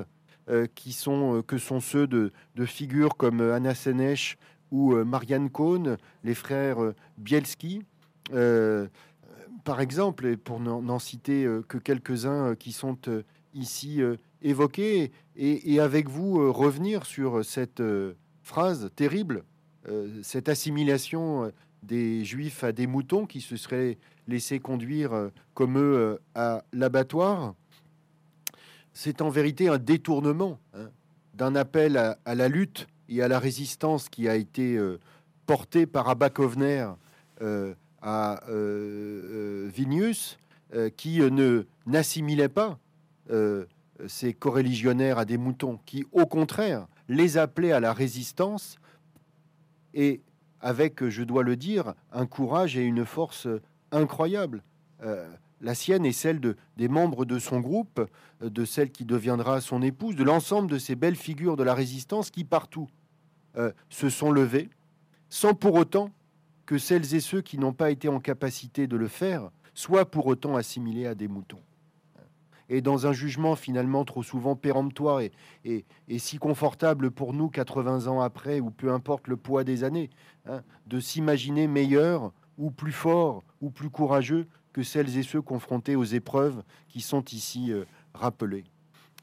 qui sont, que sont ceux de, figures comme Anna Senesh ou Marianne Cohn, les frères Bielski. par exemple, et pour n'en citer que quelques-uns qui sont ici évoquer et, avec vous euh, revenir sur cette euh, phrase terrible, euh, cette assimilation des juifs à des moutons qui se seraient laissés conduire comme eux à l'abattoir. C'est en vérité un détournement hein, d'un appel à, la lutte et à la résistance qui a été porté par Abba Kovner à Vilnius, qui ne n'assimilait pas ces coreligionnaires à des moutons, qui au contraire les appelaient à la résistance et avec, je dois le dire, un courage et une force incroyables. Euh, la sienne et celle de, des membres de son groupe, de celle qui deviendra son épouse, de l'ensemble de ces belles figures de la résistance qui partout euh, se sont levées, sans pour autant que celles et ceux qui n'ont pas été en capacité de le faire soient pour autant assimilés à des moutons et dans un jugement finalement trop souvent péremptoire et, et, si confortable pour nous 80 ans après, ou peu importe le poids des années, hein, de s'imaginer meilleur ou plus fort ou plus courageux que celles et ceux confrontés aux épreuves qui sont ici euh, rappelées.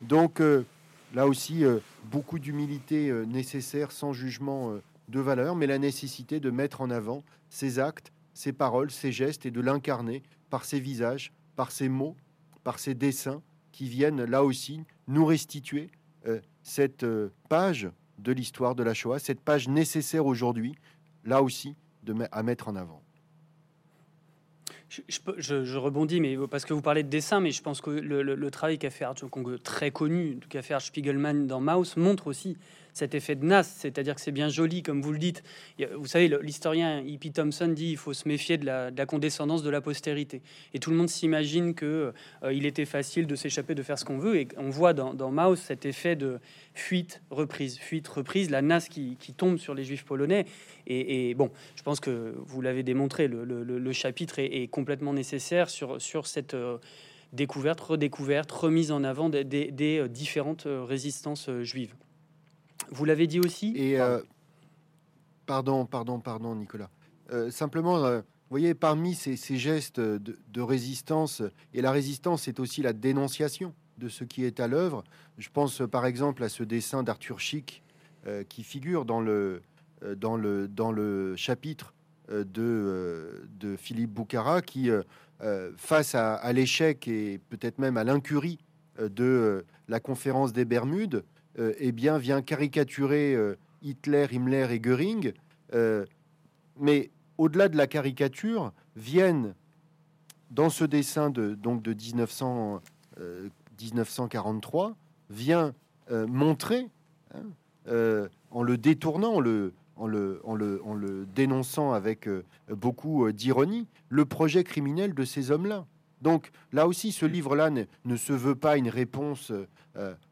Donc euh, là aussi, euh, beaucoup d'humilité nécessaire sans jugement de valeur, mais la nécessité de mettre en avant ses actes, ses paroles, ses gestes et de l'incarner par ses visages, par ses mots, par ces dessins qui viennent là aussi nous restituer euh, cette euh, page de l'histoire de la Shoah, cette page nécessaire aujourd'hui, là aussi, de, à mettre en avant. Je, rebondis, mais parce que vous parlez de dessin, mais je pense que le, travail qu'a fait Arthur Kong, très connu, qu'a fait Spiegelman dans Maus, montre aussi cet effet de nas, c'est-à-dire que c'est bien joli, comme vous le dites. Vous savez, l'historien E.P. Thompson dit il faut se méfier de la, condescendance de la postérité. Et tout le monde s'imagine que euh, était facile de s'échapper, de faire ce qu'on veut. Et on voit dans, dans Maus cet effet de fuite, reprise, fuite, reprise, la nas qui, tombe sur les juifs polonais. Et, bon, je pense que vous l'avez démontré, le, chapitre est, complètement nécessaire sur, cette... Euh, découverte, redécouverte, remise en avant des, des euh, différentes résistances juives. Vous l'avez dit aussi Et euh, pardon, pardon, pardon, Nicolas. Euh, simplement, euh, vous voyez, parmi ces, gestes de, résistance, et la résistance, c'est aussi la dénonciation de ce qui est à l'œuvre. Je pense par exemple à ce dessin d'Arthur Schick qui figure dans le, dans le, dans le chapitre de, de Philippe Boucara, qui, face à, à l'échec et peut-être même à l'incurie de la conférence des Bermudes, euh, eh bien, vient caricaturer euh, Hitler, Himmler et Goering. Euh, mais au-delà de la caricature, viennent dans ce dessin de, donc de 1900, 1943, vient montrer, hein, en le détournant, le, en le, en, le, en le, dénonçant avec beaucoup d'ironie, le projet criminel de ces hommes-là. Donc là aussi, ce livre-là ne, ne, se veut pas une réponse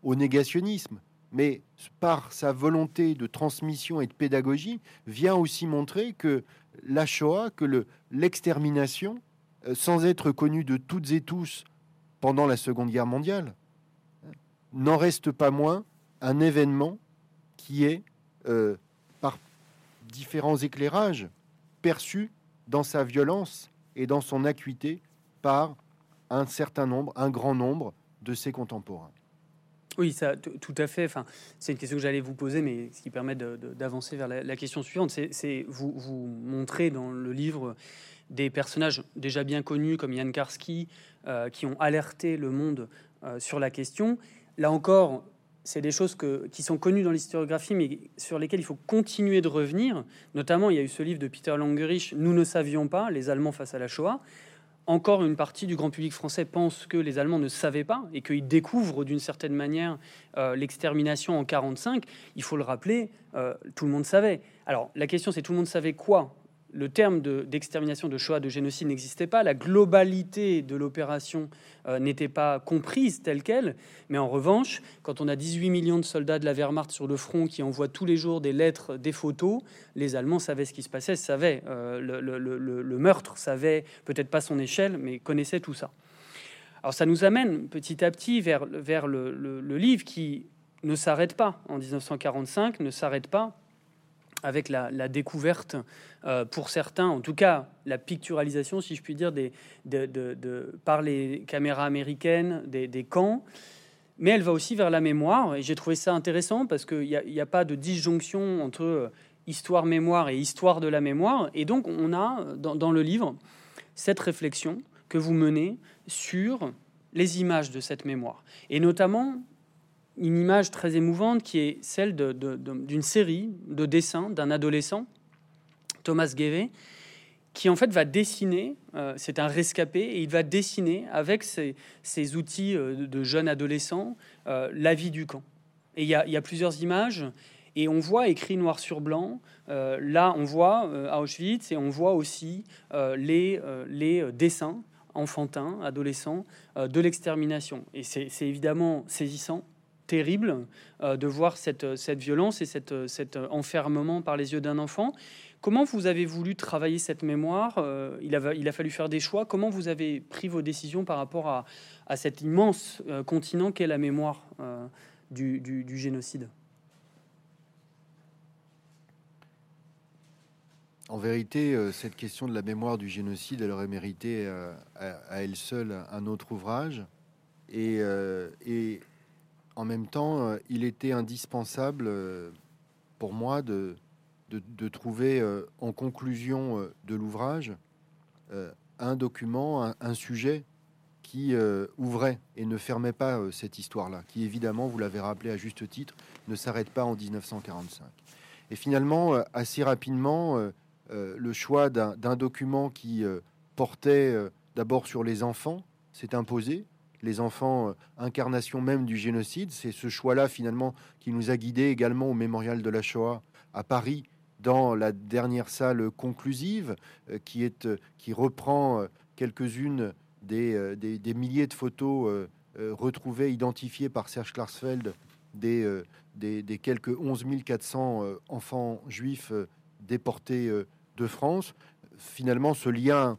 au négationnisme, mais par sa volonté de transmission et de pédagogie, vient aussi montrer que la Shoah, que l'extermination, euh, sans être connue de toutes et tous pendant la Seconde Guerre mondiale, n'en reste pas moins un événement qui est, euh, par différents éclairages, perçu dans sa violence et dans son acuité par un certain nombre, un grand nombre de ses contemporains. Oui, ça, tout à fait. Enfin, c'est une question que j'allais vous poser, mais ce qui permet d'avancer vers la, question suivante, c'est vous, vous montrer dans le livre des personnages déjà bien connus comme Yann Karski, euh, qui ont alerté le monde euh, sur la question. Là encore, c'est des choses que, qui sont connues dans l'historiographie, mais sur lesquelles il faut continuer de revenir. Notamment, il y a eu ce livre de Peter Langerich, Nous ne savions pas, les Allemands face à la Shoah encore une partie du grand public français pense que les Allemands ne savaient pas et qu'ils découvrent d'une certaine manière euh, l'extermination en 45. Il faut le rappeler, euh, tout le monde savait. Alors la question c'est tout le monde savait quoi le terme d'extermination, de, Shoah, de génocide n'existait pas, la globalité de l'opération euh, n'était pas comprise telle qu'elle, mais en revanche, quand on a 18 millions de soldats de la Wehrmacht sur le front qui envoient tous les jours des lettres, des photos, les Allemands savaient ce qui se passait, savaient euh, le, meurtre, savaient peut-être pas son échelle, mais connaissaient tout ça. Alors ça nous amène petit à petit vers, vers le livre qui ne s'arrête pas en 1945, ne s'arrête pas avec la, découverte, euh, pour certains, en tout cas la picturalisation, si je puis dire, par les caméras américaines des, camps, mais elle va aussi vers la mémoire. Et j'ai trouvé ça intéressant parce qu'il n'y a, a, pas de disjonction entre euh, histoire-mémoire et histoire de la mémoire. Et donc on a dans, dans le livre cette réflexion que vous menez sur les images de cette mémoire. Et notamment une image très émouvante qui est celle d'une série de dessins d'un adolescent, Thomas Guévé, qui en fait va dessiner, euh, c'est un rescapé, et il va dessiner avec ses, outils euh, de jeune adolescent euh, la vie du camp. Et il y, a, plusieurs images, et on voit écrit noir sur blanc, là on voit Auschwitz, et on voit aussi les, les dessins enfantins, adolescents, de l'extermination. Et c'est évidemment saisissant, terrible euh, de voir cette, cette violence et cette, cet enfermement par les yeux d'un enfant. Comment vous avez voulu travailler cette mémoire euh, il, a, il a fallu faire des choix. Comment vous avez pris vos décisions par rapport à, à cet immense euh, continent qu'est la mémoire du, du, génocide? En vérité, cette question de la mémoire du génocide, elle aurait mérité à, elle seule un autre ouvrage. Et, et en même temps, euh, il était indispensable euh, pour moi de, de, trouver euh, en conclusion de l'ouvrage un document, un, sujet qui ouvrait et ne fermait pas cette histoire-là, qui évidemment, vous l'avez rappelé à juste titre, ne s'arrête pas en 1945. Et finalement, assez rapidement, le choix d'un document qui portait d'abord sur les enfants s'est imposé, les enfants, euh, incarnation même du génocide. C'est ce choix-là finalement qui nous a guidés également au mémorial de la Shoah à Paris dans la dernière salle conclusive euh, qui, est, euh, qui reprend quelques-unes des, des, milliers de photos retrouvées, identifiées par Serge Klarsfeld des, des, quelques 11 400 enfants juifs déportés de France. Finalement, ce lien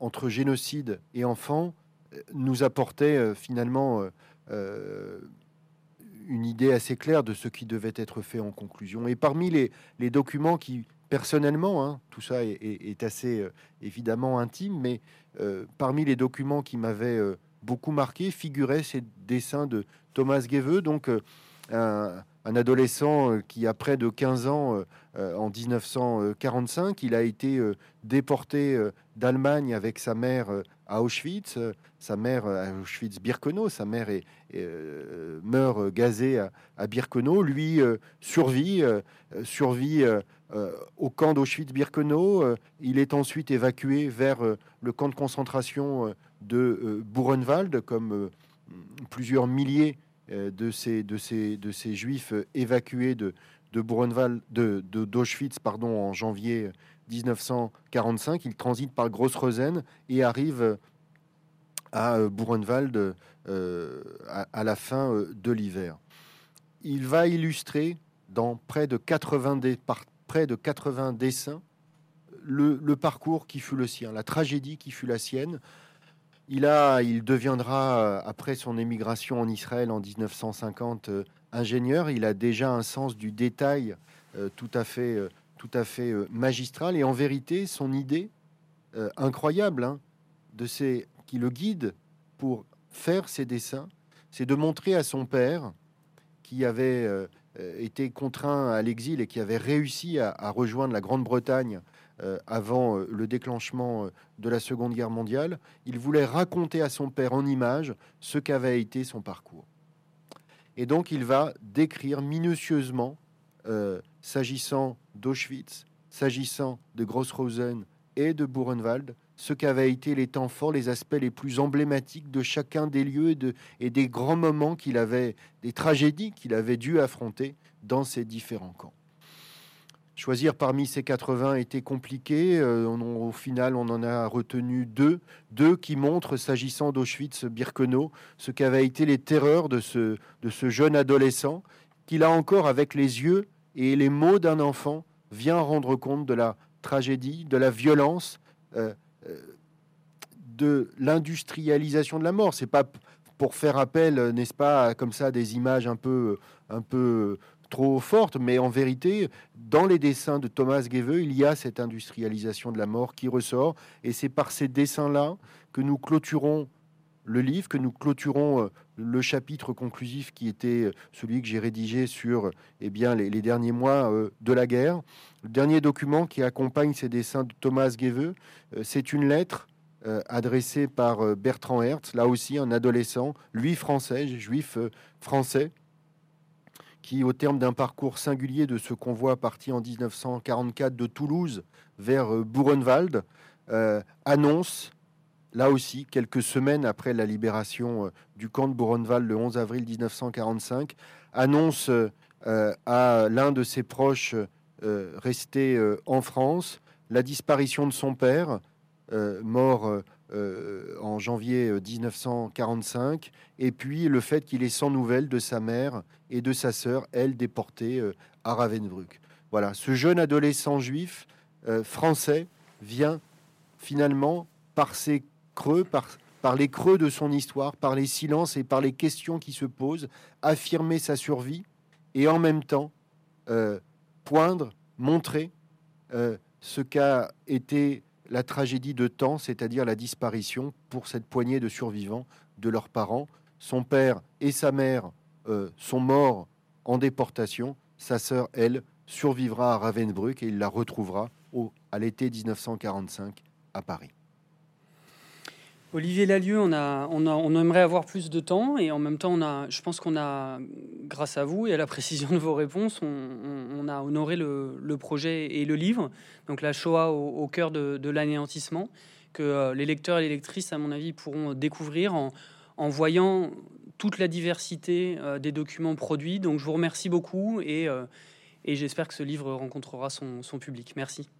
entre génocide et enfants nous apportait euh, finalement euh, euh, une idée assez claire de ce qui devait être fait en conclusion. Et parmi les, documents qui, personnellement, hein, tout ça est, assez évidemment intime, mais parmi les documents qui m'avaient beaucoup marqué figuraient ces dessins de Thomas Gueveux, donc un, adolescent qui a près de 15 ans en 1945. Il a été déporté d'Allemagne avec sa mère à Auschwitz. Sa mère à Auschwitz-Birkenau, sa mère est, euh, meurt gazée à, Birkenau. Lui euh, survit, euh, survit au camp d'Auschwitz-Birkenau. il est ensuite évacué vers le camp de concentration de Buchenwald, comme plusieurs milliers de ces, de ces, de ces juifs évacués de, de de, d'Auschwitz, pardon, en janvier 1945. Il transite par Gross-Rosen et arrive à euh, Buchenwald euh, à, la fin euh, de l'hiver. Il va illustrer dans près de 80, par près de 80 dessins le, parcours qui fut le sien, la tragédie qui fut la sienne. Il, a, il deviendra, après son émigration en Israël en 1950, ingénieur. Il a déjà un sens du détail tout à fait, tout à fait magistral. Et en vérité, son idée incroyable hein, de ces qui le guide pour faire ses dessins, c'est de montrer à son père, qui avait euh, été contraint à l'exil et qui avait réussi à, rejoindre la Grande-Bretagne euh, avant euh, le déclenchement de la Seconde Guerre mondiale, il voulait raconter à son père en images ce qu'avait été son parcours. Et donc il va décrire minutieusement, s'agissant d'Auschwitz, s'agissant de Grossrosen et de Buchenwald, ce qu'avaient été les temps forts, les aspects les plus emblématiques de chacun des lieux et des grands moments qu'il avait, des tragédies qu'il avait dû affronter dans ces différents camps. Choisir parmi ces 80 était compliqué. au final, on en a retenu deux, deux qui montrent, s'agissant d'Auschwitz-Birkenau, ce qu'avaient été les terreurs de ce, jeune adolescent, qui là encore, avec les yeux et les mots d'un enfant, vient rendre compte de la tragédie, de la violence, de l'industrialisation de la mort. C'est pas pour faire appel, euh, n'est-ce pas, comme ça, des images un peu, un peu trop fortes, mais en vérité, dans les dessins de Thomas Gueveux, il y a cette industrialisation de la mort qui ressort, et c'est par ces dessins-là que nous clôturons le livre, que nous clôturons euh, le chapitre conclusif qui était euh, celui que j'ai rédigé sur eh bien, les, derniers mois de la guerre. Le dernier document qui accompagne ces dessins de Thomas Gueveux, c'est une lettre euh, adressé par euh, Bertrand Hertz, là aussi un adolescent, lui français, juif euh, français, qui, au terme d'un parcours singulier de ce convoi parti en 1944 de Toulouse vers Buchenwald, annonce, là aussi, quelques semaines après la libération du camp de Buchenwald le 11 avril 1945, annonce à l'un de ses proches restés en France la disparition de son père, euh, mort euh, euh, en janvier 1945, et puis le fait qu'il est sans nouvelles de sa mère et de sa sœur, elle déportée à Ravensbrück. Voilà, ce jeune adolescent juif français vient finalement par ses creux, par les creux de son histoire, par les silences et par les questions qui se posent, affirmer sa survie et en même temps poindre, montrer ce qu'a été la tragédie de temps, c'est-à-dire la disparition pour cette poignée de survivants de leurs parents. Son père et sa mère euh, sont morts en déportation. Sa sœur, elle, survivra à Ravensbrück et il la retrouvera au, à l'été 1945 à Paris. Olivier Lalieu, on, a, on, a, on, aimerait avoir plus de temps et en même temps, on a, je pense qu'on a, grâce à vous et à la précision de vos réponses, on, a honoré le, projet et le livre. Donc la Shoah au, cœur de, l'anéantissement, que euh, les lecteurs et les lectrices, à mon avis, pourront découvrir en, voyant toute la diversité euh, des documents produits. Donc je vous remercie beaucoup et, euh, et j'espère que ce livre rencontrera son, son public. Merci.